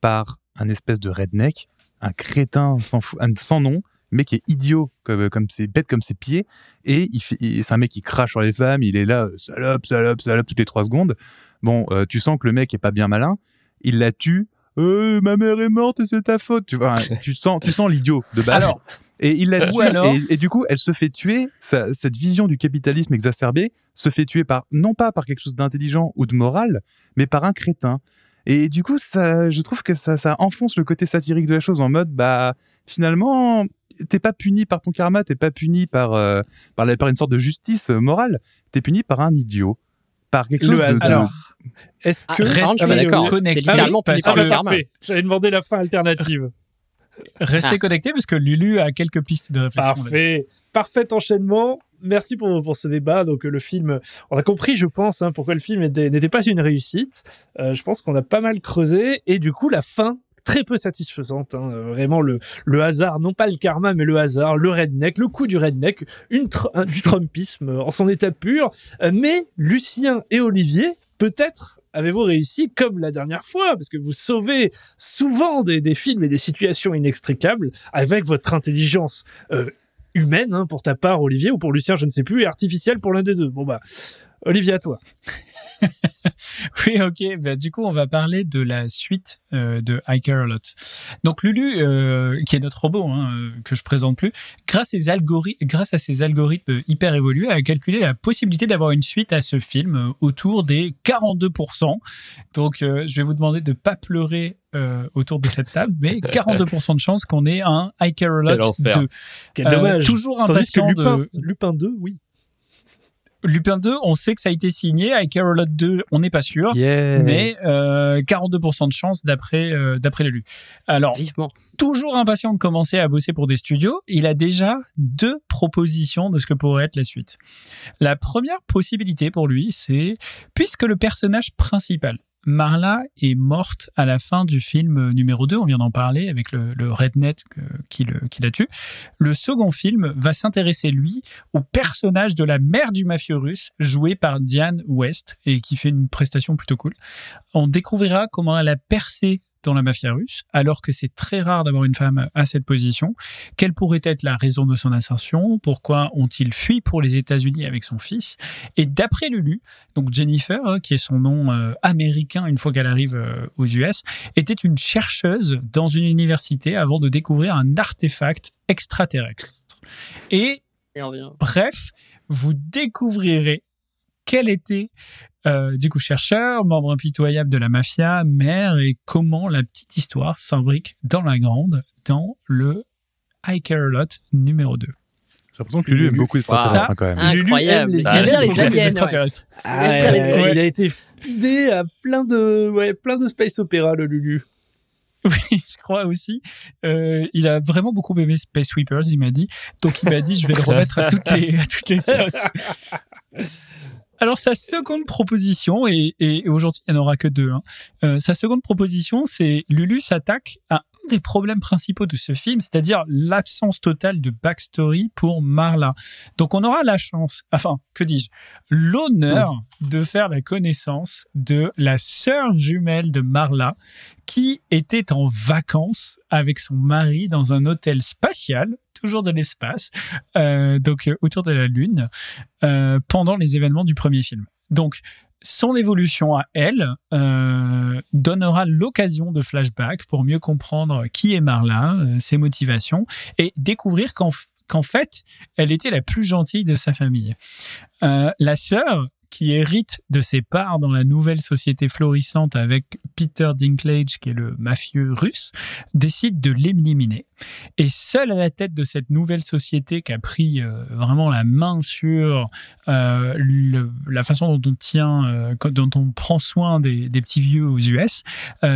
par un espèce de redneck, un crétin sans, fou- un- sans nom, qui est idiot comme comme ses bête comme ses pieds et il fait, et c'est un mec qui crache sur les femmes, il est là euh, salope, salope, salope toutes les trois secondes. Bon, euh, tu sens que le mec est pas bien malin, il la tue. Euh, ma mère est morte et c'est ta faute. Tu vois, tu sens, tu sens l'idiot de base. alors Et il la tue. Et, et du coup, elle se fait tuer. cette vision du capitalisme exacerbé se fait tuer par non pas par quelque chose d'intelligent ou de moral, mais par un crétin. Et du coup, ça, je trouve que ça, ça enfonce le côté satirique de la chose en mode, bah, finalement, t'es pas puni par ton karma, t'es pas puni par, euh, par, la- par une sorte de justice euh, morale, t'es puni par un idiot, par quelque chose Le de- hasard. Alors, Est-ce Ah, que Ah, vas-y, d'accord. Olivier. connecté C'est littéralement puni Ah, par bah, le karma. parfait. J'avais demandé la fin alternative. restez Ah. connectés parce que Lulu a quelques pistes de réflexion. Parfait. Parfait enchaînement. Merci pour, pour ce débat. Donc, euh, le film, on a compris, je pense, hein, pourquoi le film était- n'était pas une réussite. Euh, je pense qu'on a pas mal creusé. Et du coup, la fin, très peu satisfaisante. hein. Euh, Vraiment, le, le hasard, non pas le karma, mais le hasard, le redneck, le coup du redneck, une du Trumpisme en son état pur. Euh, mais Lucien et Olivier, peut-être avez-vous réussi comme la dernière fois, parce que vous sauvez souvent des, des films et des situations inextricables avec votre intelligence euh, humaine, hein, pour ta part, Olivier, ou pour Lucien, je ne sais plus, et artificielle pour l'un des deux. Bon bah, Olivier, à toi. Oui, ok. Bah, du coup, on va parler de la suite euh, de I Care A Lot. Donc, Lulu, euh, qui est notre robot, hein, euh, que je présente plus, grâce, à ses algori- grâce à ses algorithmes hyper évolués, a calculé la possibilité d'avoir une suite à ce film euh, autour des 42%. Donc, euh, je vais vous demander de pas pleurer euh, autour de cette table, mais 42% de chance qu'on ait un I Care A Quel Lot enfer. 2. Quel Euh, dommage. toujours Tandis que impatient Lupin, de, Lupin 2, oui. Lupin 2, on sait que ça a été signé. I Care A Lot 2, on n'est pas sûr. Yeah. Mais euh, 42% de chance d'après euh, d'après l'élu. Alors, Vivement. toujours impatient de commencer à bosser pour des studios, il a déjà deux propositions de ce que pourrait être la suite. La première possibilité pour lui, c'est puisque le personnage principal, Marla, est morte à la fin du film numéro 2, on vient d'en parler avec le, le redneck euh, qui la tue, le second film va s'intéresser, lui, au personnage de la mère du mafieux russe, joué par Diane West, et qui fait une prestation plutôt cool. On découvrira comment elle a percé dans la mafia russe, alors que c'est très rare d'avoir une femme à cette position. Quelle pourrait être la raison de son ascension? Pourquoi ont-ils fui pour les États-Unis avec son fils? Et d'après Lulu, donc Jennifer, hein, qui est son nom euh, américain une fois qu'elle arrive euh, aux US, était une chercheuse dans une université avant de découvrir un artefact extraterrestre. Et Et. Bref, vous découvrirez quel était euh, du coup chercheur, membre impitoyable de la mafia, mère et comment la petite histoire s'imbrique dans la grande dans le I Care A Lot numéro 2. J'ai l'impression que Lulu aime beaucoup les extraterrestres quand même. Lulu Incroyable. aime les aliens. les ouais. Ah, Il ouais, Ouais. A été fidé à plein de, ouais, plein de space opéra, le Lulu. Oui, je crois aussi. Euh, il a vraiment beaucoup aimé Space Sweepers, il m'a dit. Donc il m'a dit, je vais le remettre à toutes les, à toutes les sauces. Alors sa seconde proposition, et, et aujourd'hui il n'y en aura que deux, hein. Euh, sa seconde proposition, c'est Lulu s'attaque à un des problèmes principaux de ce film, c'est-à-dire l'absence totale de backstory pour Marla. Donc on aura la chance, enfin que dis-je, l'honneur de faire la connaissance de la sœur jumelle de Marla, qui était en vacances avec son mari dans un hôtel spatial, toujours de l'espace, euh, donc euh, autour de la Lune, euh, pendant les événements du premier film. Donc, son évolution à elle donnera l'occasion de flashback pour mieux comprendre qui est Marla, ses motivations, et découvrir qu'en fait, elle était la plus gentille de sa famille. La sœur, qui hérite de ses parts dans la nouvelle société florissante avec Peter Dinklage, qui est le mafieux russe, décide de l'éliminer. Et seule à la tête de cette nouvelle société qui a pris euh, vraiment la main sur euh, la façon dont on tient, euh, dont on prend soin des, des petits vieux aux US,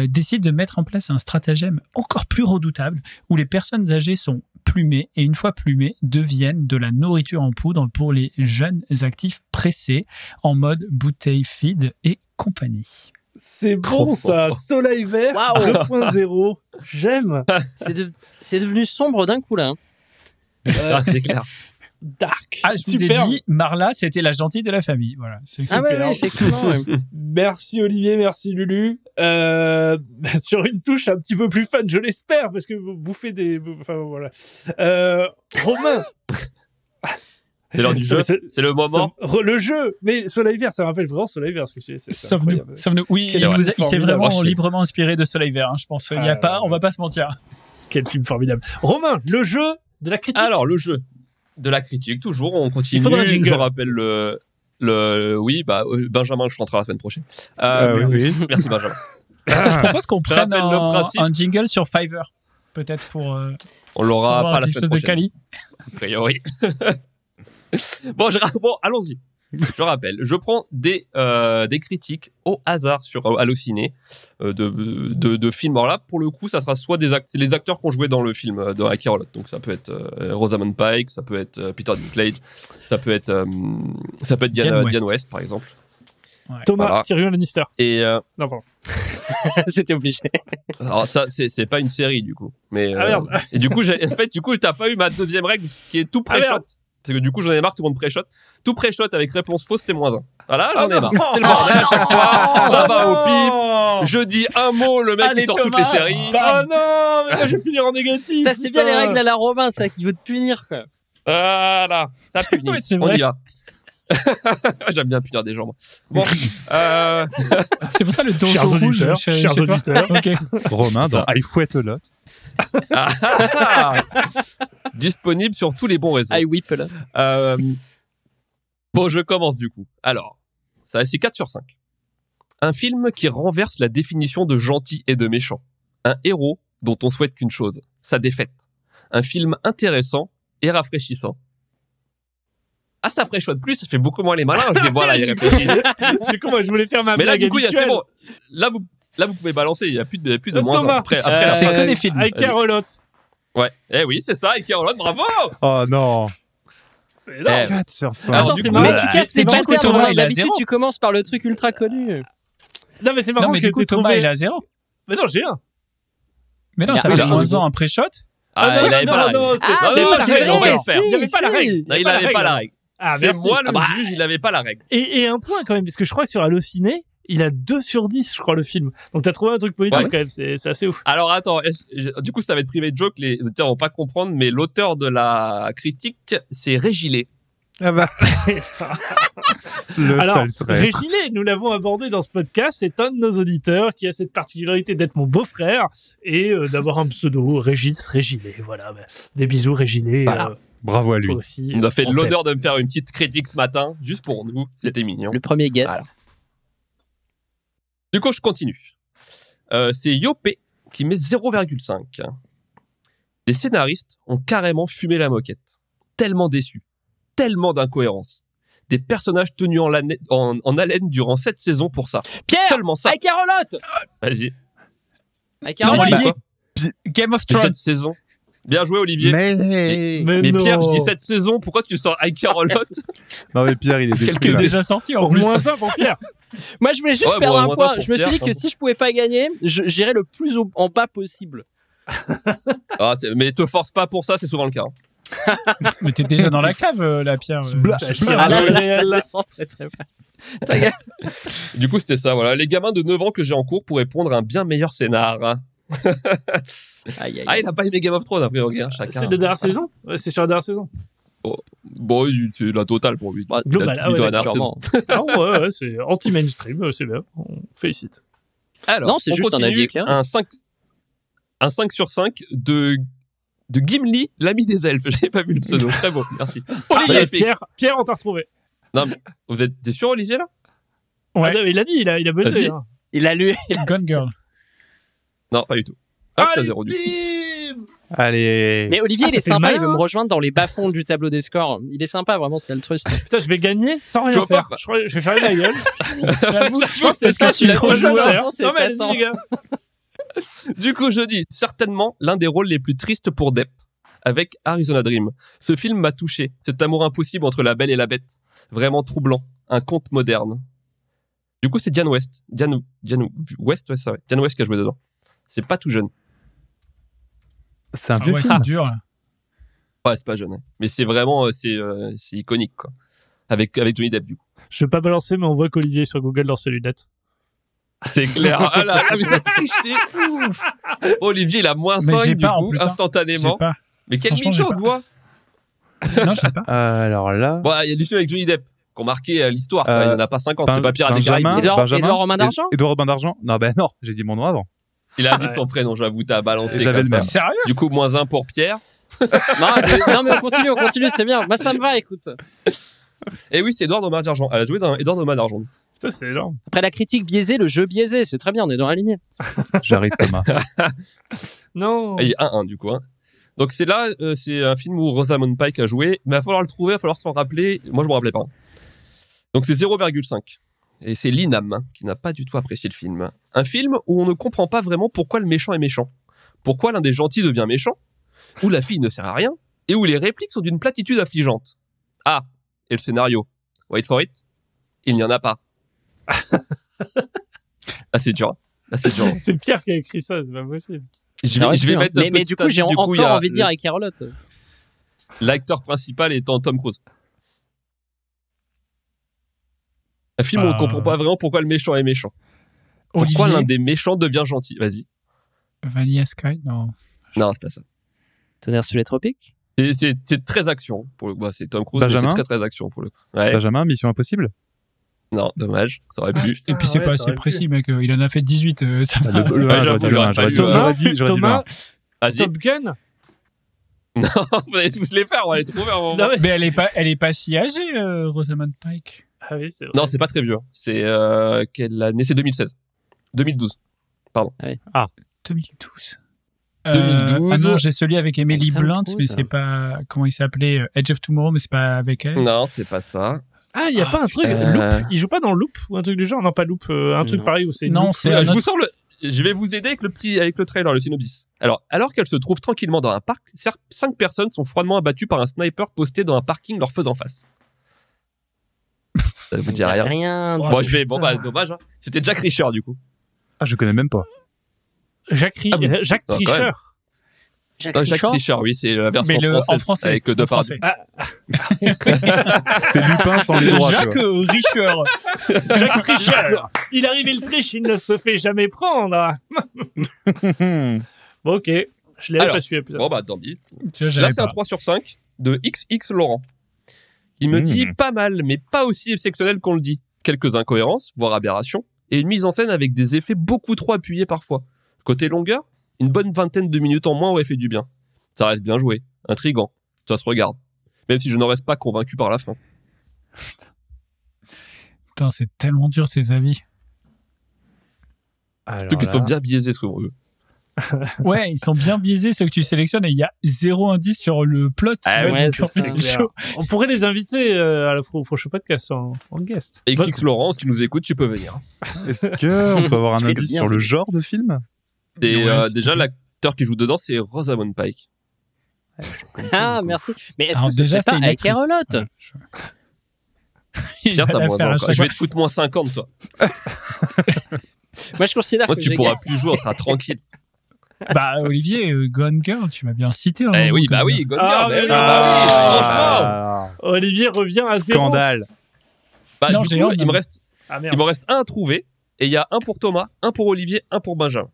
décide de mettre en place un stratagème encore plus redoutable où les personnes âgées sont plumées et une fois plumées deviennent de la nourriture en poudre pour les jeunes actifs pressés en mode bouteille feed et compagnie. C'est bon ça, Soleil Vert Waouh. 2.0. J'aime. C'est de- c'est devenu sombre d'un coup là. hein. Euh, Ah, c'est clair. dark. Ah, je vous ai Superbe. dit, Marla, c'était la gentille de la famille. Voilà. C'est Ah ouais, Super. ouais. Merci Olivier, merci Lulu. Euh, sur une touche un petit peu plus fun, je l'espère, parce que vous bouffez des. Enfin voilà. Euh, Romain. C'est l'heure du jeu. C'est- le moment. re- le jeu, mais Soleil Vert, ça me rappelle vraiment Soleil Vert, ce que. Oui, Quel il, vous a- il s'est vraiment librement inspiré de Soleil Vert, hein, je pense. Il y Ah, a pas, ouais. on va pas se mentir. Quel film formidable. Romain, le jeu de la critique. Alors, le jeu de la critique, toujours, on continue. Il faudra un jingle. Je rappelle le. Le, oui, bah, euh, Benjamin, je rentre la semaine prochaine. Euh, Ah oui, oui. Merci, Benjamin. Je propose qu'on prenne un, jingle sur Fiverr. Peut-être pour, euh, On l'aura pas la semaine prochaine. a priori. bon, je bon allons-y. Je rappelle, je prends des, euh, des critiques au hasard sur euh, Allociné euh, de, de, de films. Alors là, pour le coup, ça sera soit des act- les acteurs qui ont joué dans le film euh, de Hacker Lot. Donc ça peut être euh, Rosamund Pike, ça peut être euh, Peter Dinklage, ça peut être, euh, ça peut être Diana, Diane West. Diane West, par exemple. Thomas Voilà. Tyrion Lannister. Et euh, Non, pardon. C'était obligé. alors ça, c'est c'est pas une série du coup. Mais, Ah euh, merde. Et du coup, en fait, du coup, t'as pas eu ma deuxième règle qui est tout Ah, merde. pré-shot. Parce que du coup, j'en ai marre, tout le monde pré-shot. Tout pré-shot avec réponse fausse, c'est moins un. Voilà, j'en Ah ai non. marre. C'est le bordel à chaque fois. Ça va au pif. Je dis un mot, le mec Allez, il sort toutes les séries. Oh non, mais là, je vais finir en négatif. Putain, C'est bien les règles à la Romain, ça, qui veut te punir, quoi. Voilà, ça punit. C'est On vrai. y va. J'aime bien punir des gens. moi. Bon, euh, C'est pour ça le dos Chers rouge auditeurs, chez, chers chez auditeurs. Romain dans I fouette a lot. ah, ah, ah. Disponible sur tous les bons réseaux. I whip là. Euh, Bon, je commence du coup. Alors, ça c'est 4 sur 5. Un film qui renverse la définition de gentil et de méchant. Un héros dont on souhaite qu'une chose, sa défaite. Un film intéressant et rafraîchissant. Ah, ça préchote plus, ça fait beaucoup moins les malins, je les vois là, ils réfléchissent. Du coup, moi, je voulais faire ma Mais là, blague du coup, il y a- c'est bon. Là, vous, là, vous pouvez balancer, il n'y a plus de, plus de Euh, moins Thomas. Après, euh, après la c'est phrase. que des films. Avec Carolotte. Ouais. Eh oui, c'est ça, et Caroline, bravo! Oh non. C'est énorme. Eh, 4 sur 5. Attends, c'est marrant. Mais tu casses c'est tes a D'habitude, zéro. tu commences par le truc ultra connu. Non, mais c'est marrant Non, mais que du coup, Thomas, il est à zéro. Mais non, j'ai un. Mais non, a- t'avais a moins niveau. un après shot. Ah, non, avait non, non, c'est- Ah il avait pas la c'est règle. Il avait pas la règle. Non, il pas la n'avait pas règle. la règle. Ah, C'est moi le Ah bah, juge, il n'avait pas la règle. Et, et un point quand même, parce que je crois que sur Allociné, il a 2 sur 10, je crois, le film. Donc t'as trouvé un truc positif Ouais. quand même, c'est c'est assez ouf. Alors attends, du coup ça va être privé de joke, les auditeurs vont pas comprendre, mais l'auteur de la critique, c'est Régilé. Ah bah, le Alors. Régilé, nous l'avons abordé dans ce podcast, c'est un de nos auditeurs qui a cette particularité d'être mon beau-frère et euh, d'avoir un pseudo, Régis Régilé. Voilà, bah, des bisous Régilé. Voilà. euh, Bravo à lui. aussi. Il nous a fait on l'honneur de me faire une petite critique ce matin, juste pour nous. C'était mignon. Le premier guest. Voilà. Du coup, je continue. Euh, c'est Yopé qui met 0,5. Les scénaristes ont carrément fumé la moquette. Tellement déçus. Tellement d'incohérences. Des personnages tenus en, en- en haleine durant cette saison pour ça. Pierre Seulement ça. Avec Carolotte Vas-y. Avec Carolotte Game of Thrones. cette saison. Bien joué, Olivier. Mais... Mais, Mais non. Pierre, je dis cette saison, pourquoi tu sors avec Carolotte Non mais Pierre, il est déjà sorti en Pour plus. moins ça pour Pierre. Moi, je voulais juste Ouais, perdre bon, un point. Je me suis dit que si je pouvais pas gagner, j'irais le plus au- en bas possible. Ah, Mais te force pas pour ça, c'est souvent le cas. hein. Mais t'es déjà dans la cave, euh, la Pierre. Du coup, c'était ça, voilà. Les gamins de 9 ans que j'ai en cours pour répondre à un bien meilleur scénar. Aïe, aïe, Ah, il a pas aimé Game of Thrones, a priori, hein, chacun. C'est la dernière saison? Ouais, C'est sur la dernière saison. Bon, il- c'est la totale pour lui. Bah, global, ah ouais, la dernière. Ah ouais, ouais, c'est anti-mainstream, euh, c'est bien. On félicite. Alors, Non, c'est juste un avis éclairé. Un 5, un 5 sur 5 de de Gimli, l'ami des elfes. J'avais pas vu le pseudo. Très beau, merci. Olivier, Ah, Pierre, Pierre, on t'a retrouvé. vous êtes t'es sûr, Olivier, là? Ouais. Ah, non, il a dit, il a, il a buzzé. Hein. Il a lu. Gone Girl. Non, pas du tout. Hop, Allez, zéro du coup. Allez. Mais Olivier, Ah, il est sympa, il veut me rejoindre dans les bas-fonds du tableau des scores. Il est sympa, vraiment, c'est altruiste. Putain, je vais gagner sans rien pas, faire. Je, crois- je vais faire ma gueule. J'avoue, Je pense que c'est ça, tu trop joueur. Non, mais les gars. Du coup, je dis certainement l'un des rôles les plus tristes pour Depp avec Arizona Dream. Ce film m'a touché. Cet amour impossible entre la belle et la bête. Vraiment troublant. Un conte moderne. Du coup, c'est Diane West. Diane, Diane West, ouais, c'est ça, ouais. Diane West qui a joué dedans. C'est pas tout jeune. C'est un Ah vieux ouais, film. dur là. Ouais, c'est pas jeune. hein. Mais c'est vraiment, euh, c'est, euh, c'est iconique, quoi. Avec, avec Johnny Depp, du coup. Je vais pas balancer, mais on voit qu'Olivier sur Google dans ses lunettes. C'est clair. Ah là, là, mais ça triché. Ouf. Olivier, il a moins Mais 5, j'ai du pas, coup, plus, hein. Instantanément. pas. Mais quel mytho de pas. voix Non, je sais pas. Euh, alors là. Bon, il y a des films avec Johnny Depp qui ont marqué euh, l'histoire. Euh, il y en a pas 50. Ben- C'est pas Pirates des Benjamin, Caraïbes. Edouard- Romain d'Argent Ed- Edouard Robin d'Argent? Non, ben non, j'ai dit mon nom avant. Il a dit son prénom, j'avoue, t'as balancé. J'avais comme le ça. même. Sérieux Du coup, moins un pour Pierre. non, mais, non, mais on continue, on continue, c'est bien. Moi, ça me va, écoute. Et oui, c'est Edouard Domain d'Argent. Elle a joué dans Edouard Domain d'Argent. Putain, c'est énorme. Après la critique biaisée, le jeu biaisé, c'est très bien, on est dans la lignée. J'arrive, Thomas. Non. Ah, Il y a 1-1, du coup. hein. Donc, c'est là, euh, c'est un film où Rosamund Pike a joué. Mais il va falloir le trouver, il va falloir s'en rappeler. Moi, je me rappelais pas. Donc, c'est 0,5. Et c'est Linam hein, qui n'a pas du tout apprécié le film. Un film où on ne comprend pas vraiment pourquoi le méchant est méchant. Pourquoi l'un des gentils devient méchant. Où la fille ne sert à rien. Et où les répliques sont d'une platitude affligeante. Ah, et le scénario. Wait for it. Il n'y en a pas. ah, c'est dur. Ah, c'est dur. C'est Pierre qui a écrit ça, c'est pas possible. Je vais, je vais hein. mettre mais, mais du coup, j'ai encore a envie de dire avec Carlotte. L'acteur principal étant Tom Cruise. Un film où on ne Euh. comprend pas vraiment pourquoi le méchant est méchant. Pourquoi Olivier, l'un des méchants devient gentil? Vas-y. Vanilla Sky Non. Non, c'est pas ça. Tonnerre sous les tropiques? C'est- C'est c'est très action. Pour le... bah, c'est Tom Cruise, mais Benjamin c'est très très action pour le coup. Ouais. Benjamin, Mission Impossible? Non, dommage. Ça aurait pu. Et puis c'est ouais, pas assez pu. précis, mec. euh, Il en a fait 18. euh, ça va. Le, le Ouais, j'aurais dit dit- dit- dit Thomas. Vas-y. Top Gun Non, vous allez tous les faire. On va les trouver un moment. Non, mais- Mais elle est pas, elle est pas si âgée, euh, Rosamund Pike. Ah oui, c'est vrai. Non, c'est pas très vieux. hein. C'est euh, quelle année? C'est 2016. 2012. 2012. 2012. ah non, j'ai celui avec Emily Blunt, mais c'est pas. Comment il s'appelait euh, Edge of Tomorrow, mais c'est pas avec elle? Non, c'est pas ça. Ah, il y a pas un truc, Euh. Loop? Il joue pas dans Loop ou un truc du genre? Non, pas Loop, euh, un truc Non. pareil où c'est Non, Loop. c'est je vous sors le. Je vais vous aider avec le petit, avec le trailer, le synopsis. Alors, alors qu'elle se trouve tranquillement dans un parc, cinq personnes sont froidement abattues par un sniper posté dans un parking leur faisant face. Ça vous dit rien. rien. Oh, Bon, je vais. Bon, bah, dommage. hein. C'était Jack Reacher, du coup. Ah, je connais même pas. Jacques, Ri- Ah, vous- Jacques même. Jack Euh, Jack Reacher Reacher, oui, c'est la version Mais le, française. en français. Avec euh, Depardieu. français. C'est Lupin sans les droits. Jacques euh, Richer. Jacques Tricher. Il arrive, il triche, il ne se fait jamais prendre. Bon, ok. Je l'ai Alors, pas suivi. Bon, bah, tant pis. Là, c'est un pas. 3 sur 5 de XX Laurent. Il me Mmh. dit pas mal, mais pas aussi exceptionnel qu'on le dit. Quelques incohérences, voire aberrations, et une mise en scène avec des effets beaucoup trop appuyés parfois. Côté longueur, une bonne vingtaine de minutes en moins aurait fait du bien. Ça reste bien joué, intrigant, ça se regarde. Même si je n'en reste pas convaincu par la fin. Putain, c'est tellement dur ces avis. Alors Surtout qu'ils sont bien biaisés souvent eux. Ouais, ils sont bien biaisés ceux que tu sélectionnes et il y a zéro indice sur le plot. Ah ouais. On pourrait les inviter euh, à la pro- au prochain podcast en, en guest. XX Laurent, si tu nous écoutes, tu peux venir. Est-ce qu'on peut avoir un indice bien, sur le genre de film? Et Ouais, euh, déjà, l'acteur qui joue dedans, c'est Rosamund Pike. Ah, merci. Mais est-ce Alors que déjà, c'est avec. Carlotte Ouais, je- Pierre, t'as moins encore. Je vais fois. te foutre moins 50, toi. Moi, je considère Moi, que tu pourras gagné. plus jouer, on sera tranquille. Bah, Olivier, euh, Gone Girl, tu m'as bien cité. hein, Eh oui, Gone bah oui, Girl. Gone Ah, Girl, bah mais oui, bah oui, franchement. Ah, Olivier revient à zéro. Scandale. Bah, Non, du j'ai coup, il me reste, Ah il merde. me reste un à trouver. Et il y a un pour Thomas, un pour Olivier, un pour Benjamin.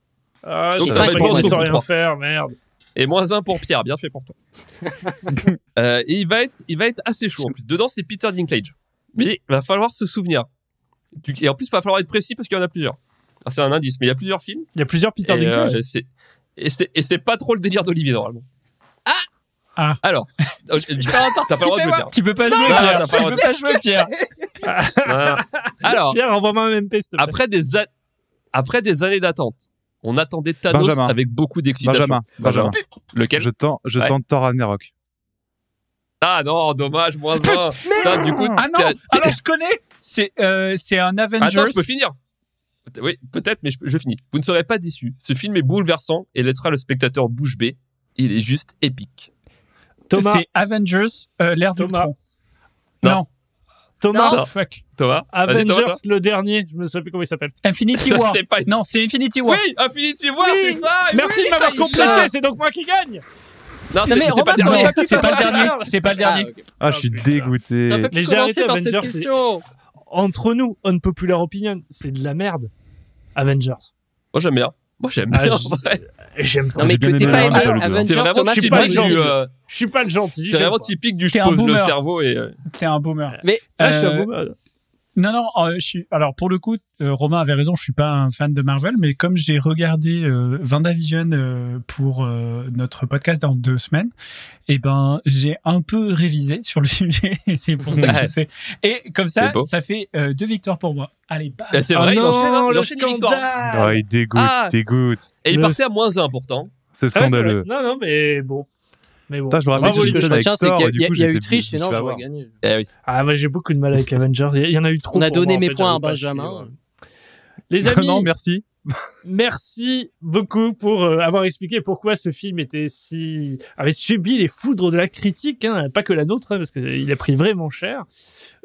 Ah, Donc, je ça va sais être pas bon, sait rien trois. faire, merde. Et moins un pour Pierre, bien fait pour toi. Euh, et il va être, il va être assez chaud en plus. Dedans, c'est Peter Dinklage. Mais il va falloir se souvenir. Du- Et en plus, il va falloir être précis parce qu'il y en a plusieurs. Alors, C'est un indice, mais il y a plusieurs films. Il y a plusieurs Peter et, euh, Dinklage. et c'est pas trop le délire d'Olivier normalement. Ah, Alors, oh, t'as pas le droit de dire. Tu peux pas jouer, Non, Pierre. Tu peux pas jouer, Pierre. Voilà. Alors, Pierre, envoie-moi un MP, après des, a- après des années d'attente, on attendait Thanos Benjamin. avec beaucoup d'excitation. Benjamin, Benjamin. Lequel Je tente, je Ouais. tente Thor Ragnarok. Ah non, dommage, moins 20. Ça, du coup, Ah non, alors je connais. C'est euh, un Avengers. Attends, je peux finir. Oui, peut-être, mais je, je finis. Vous ne serez pas déçus. Ce film est bouleversant et laissera le spectateur bouche bée. Il est juste épique. Thomas, C'est Avengers, euh, l'ère Thomas. d'Ultron. Non. Non. Thomas, Non. Fuck. Thomas Avengers, Thomas, toi. le dernier, je me souviens plus comment il s'appelle. Infinity War. Pas- Non, c'est Infinity War. Oui, Infinity War, Oui. c'est ça Merci oui, de m'avoir complété, c'est donc moi qui gagne. Non, Non, c'est mais c'est pas le dernier. pas C'est pas le dernier. par- C'est pas le dernier. ok. Ah, je suis putain. dégoûté. Mais j'ai arrêté par cette Avengers. Entre nous, unpopular opinion, c'est de la merde. Avengers. Moi, j'aime bien. Moi, j'aime Ah, bien. je- en vrai. J'aime pas. Non, mais que t'es pas aimé. Avengers, C'est vraiment je suis pas du. euh, Je suis pas le gentil. C'est vraiment typique du je pose le cerveau et. euh, T'es un boomer. Mais Ah, je suis un Euh, boomer. Non, non, euh, je suis. Alors pour le coup, euh, Romain avait raison. Je suis pas un fan de Marvel, mais comme j'ai regardé euh, Vendavision euh, pour euh, notre podcast dans deux semaines, et ben j'ai un peu révisé sur le sujet. et c'est pour ça que je sais. Et comme ça, ça fait euh, deux victoires pour moi. Allez, et C'est Oh vrai, il non, enchaîne, hein, il le enchaîne scandale. Oh, il dégoûte, Ah. dégoûte. Et il Le- partait à moins 1 pourtant. C'est Ah, c'est scandaleux. Non, non, mais bon. Mais bon. Putain, je me rappelle Bravo, ce que je retiens, c'est qu'il y a- y eu triche, sinon j'aurais gagné. Eh oui. Ah, moi j'ai beaucoup de mal avec Avengers. Il y- en a eu trop. On a donné mes points à Benjamin. Les amis, non, merci. merci beaucoup pour euh, avoir expliqué pourquoi ce film était si avait subi les foudres de la critique, hein, pas que la nôtre, hein, parce qu'il a pris vraiment cher.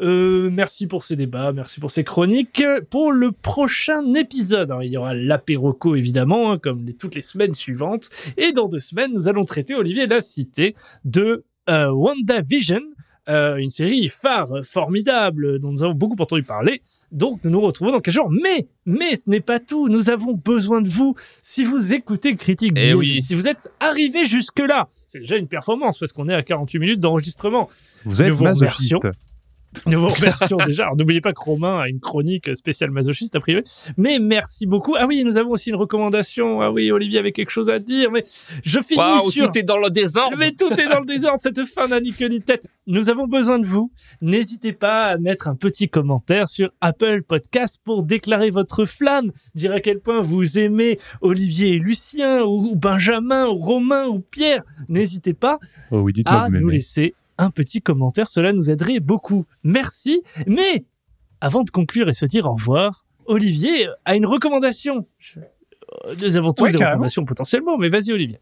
Euh, merci pour ces débats, merci pour ces chroniques. Pour le prochain épisode, alors, il y aura l'apéroco évidemment, hein, comme les- toutes les semaines suivantes, et dans deux semaines, nous allons traiter Olivier l'a cité de euh, WandaVision. Euh, une série phare, formidable, dont nous avons beaucoup entendu parler. Donc, nous nous retrouvons dans quelques jours. Mais, mais ce n'est pas tout. Nous avons besoin de vous. Si vous écoutez Critique Eh Biaisée, oui. si vous êtes arrivé jusque-là, c'est déjà une performance parce qu'on est à 48 minutes d'enregistrement. Vous êtes Nouveau masochiste. version. Nous vous remercions déjà. Alors, n'oubliez pas que Romain a une chronique spéciale masochiste, a priori. Mais merci beaucoup. Ah oui, nous avons aussi une recommandation. Ah oui, Olivier avait quelque chose à dire. Mais je finis Waouh, sur... tout est dans le désordre. Mais tout est dans le désordre, cette fin n'a ni queue ni tête. Nous avons besoin de vous. N'hésitez pas à mettre un petit commentaire sur Apple Podcast pour déclarer votre flamme, dire à quel point vous aimez Olivier et Lucien, ou Benjamin, ou Romain, ou Pierre. N'hésitez pas Oh oui, dites-moi, à nous laisser un petit commentaire. Cela nous aiderait beaucoup. Merci. Mais avant de conclure et se dire au revoir, Olivier a une recommandation. Je- euh, Nous avons tous Ouais, des carrément. recommandations potentiellement, mais vas-y Olivier.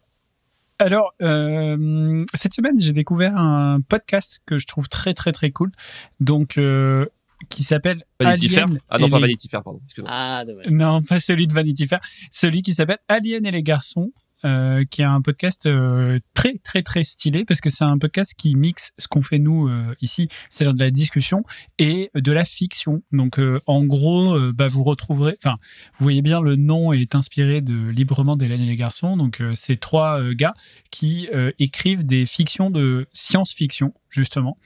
Alors, euh, cette semaine, j'ai découvert un podcast que je trouve très, très, très cool. Donc, euh, qui s'appelle Vanity Fair. Ah non, pas les- Vanity Fair, pardon. Ah, dommage. Non, pas celui de Vanity Fair. Celui qui s'appelle Alien et les garçons, euh, qui est un podcast euh, très, très, très stylé parce que c'est un podcast qui mixe ce qu'on fait nous euh, ici, c'est-à-dire de la discussion et de la fiction. Donc, euh, en gros, euh, bah, vous retrouverez, enfin, vous voyez bien, le nom est inspiré de librement d'Hélène et les garçons. Donc, euh, c'est trois gars qui écrivent des fictions de science-fiction, justement.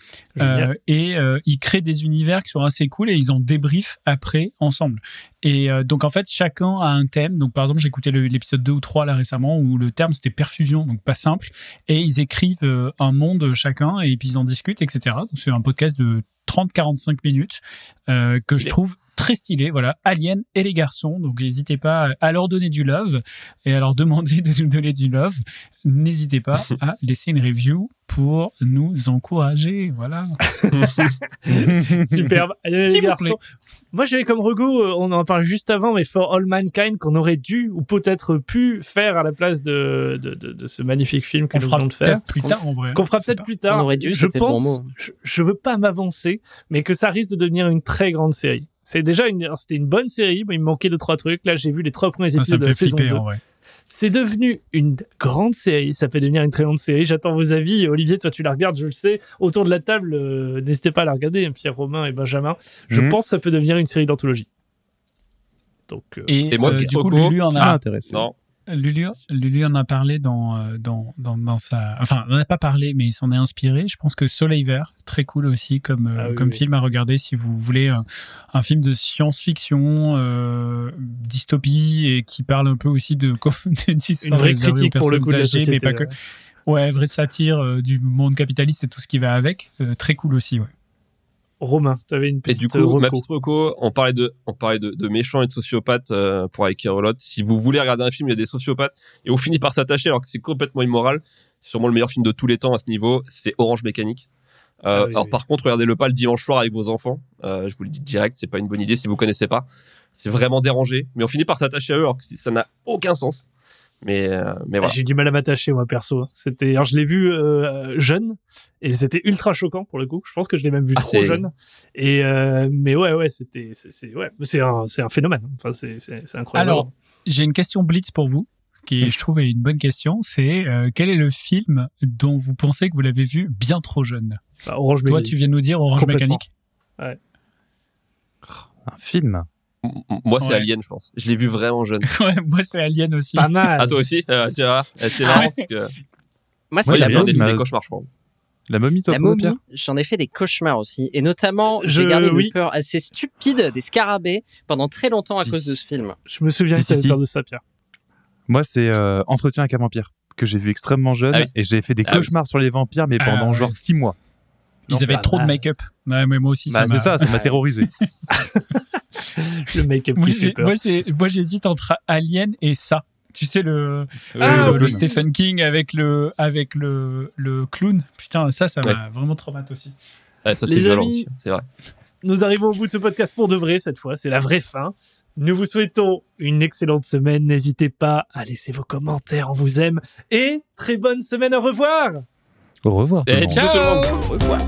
Euh, et euh, ils créent des univers qui sont assez cool et ils en débriefent après ensemble. Et euh, donc en fait, chacun a un thème. Donc par exemple, j'ai écouté le- l'épisode 2 ou 3 là récemment où le terme c'était perfusion, donc pas simple. Et ils écrivent un monde chacun et puis ils en discutent, etc. Donc c'est un podcast de 30-45 minutes que je trouve très stylé. Voilà, Alien et les garçons. Donc n'hésitez pas à leur donner du love et à leur demander de nous donner du love. N'hésitez pas à laisser une review pour nous encourager. Voilà. Superbe. Les vous garçons. plaît. Moi, j'avais comme rego, euh, on en parle juste avant, mais For All Mankind, qu'on aurait dû ou peut-être pu faire à la place de, de, de, de ce magnifique film que On nous fera venons de faire. peut-être plus tard en vrai. Qu'on fera peut-être plus tard. On aurait dû, je bon pense, mot. je, je veux pas m'avancer, mais que ça risque de devenir une très grande série. C'est déjà une, c'était une bonne série, mais il me manquait deux, trois trucs. Là, j'ai vu les trois premiers Ah, ça épisodes de la saison flipper 2. en vrai. C'est devenu une grande série. Ça peut devenir une très grande série. J'attends vos avis. Olivier, toi, tu la regardes, je le sais. Autour de la table, euh, n'hésitez pas à la regarder. Pierre, Romain et Benjamin. Je Mhm. pense que ça peut devenir une série d'anthologie. Donc, euh, Et, Et moi, euh, du coup. Lulu en Ah, a, intéressant. Non. Lulu, Lulu en a parlé dans, euh, dans, dans, dans sa. Enfin, on n'a pas parlé, mais il s'en est inspiré. Je pense que Soleil Vert, très cool aussi comme, euh, Ah oui, comme oui. film à regarder si vous voulez un, un film de science-fiction, euh, dystopie, et qui parle un peu aussi de, du une vraie critique pour le coup de la mais société. pas que. ouais. Ouais, vraie satire euh, du monde capitaliste et tout ce qui va avec. Euh, très cool aussi, ouais. Romain, t'avais une Et petite du coup, reco. ma petite reco, on parlait de, on parlait de, de méchants et de sociopathes euh, pour avec Relotte. Si vous voulez regarder un film, il y a des sociopathes et on finit par s'attacher alors que c'est complètement immoral. C'est sûrement le meilleur film de tous les temps à ce niveau. C'est Orange Mécanique. Euh, Ah oui, alors oui. par contre, regardez-le pas le dimanche soir avec vos enfants. Euh, je vous le dis direct, c'est pas une bonne idée si vous connaissez pas. C'est vraiment dérangé, mais on finit par s'attacher à eux alors que ça n'a aucun sens. Mais euh, mais voilà. J'ai du mal à m'attacher moi perso. C'était, alors je l'ai vu euh, jeune et c'était ultra choquant pour le coup. Je pense que je l'ai même vu Ah, trop jeune. Et euh, mais ouais ouais c'était c'est c'est ouais c'est un c'est un phénomène. Enfin c'est c'est c'est incroyable. Alors, j'ai une question blitz pour vous, qui je trouve est une bonne question. C'est euh, quel est le film dont vous pensez que vous l'avez vu bien trop jeune? Bah, Orange Toi, Mécanique. tu viens de nous dire Orange. Mécanique. Un film? Moi, c'est Ouais. Alien, je pense. Je l'ai vu vraiment jeune. Ouais, moi, c'est Alien aussi. Pas mal. Ah toi aussi euh, Tu vois, c'est marrant parce que Moi, c'est Ouais, il la bien momie. des, cauchemars, je crois. La momie, toi, La momie, j'en ai fait des cauchemars aussi. Et notamment, Je- j'ai gardé oui. une peur assez stupide des scarabées pendant très longtemps à cause de ce film. Je me souviens Si, que t'avais si, si. peur de ça Pierre. Moi, c'est euh, Entretien avec un vampire que j'ai vu extrêmement jeune Ah oui. et j'ai fait des Ah oui. cauchemars sur les vampires, mais Ah pendant ouais. genre six mois. Ils Non, avaient trop de make-up. Ouais, mais moi aussi, Bah, ça c'est ça, ça m'a terrorisé. Le make-up Moi, qui fait j'ai- peur. moi, c'est- moi, j'hésite entre Alien et ça. Tu sais, le, Ah, le, le oui. Stephen King avec le, avec le, le clown. Putain, ça, ça Ouais. m'a vraiment traumatisé aussi. Ouais, ça c'est Les violent amis, aussi, c'est vrai. Nous arrivons au bout de ce podcast pour de vrai cette fois. C'est la vraie fin. Nous vous souhaitons une excellente semaine. N'hésitez pas à laisser vos commentaires. On vous aime. Et très bonne semaine. Au revoir. Au revoir. Et monde. ciao tout le monde Au revoir.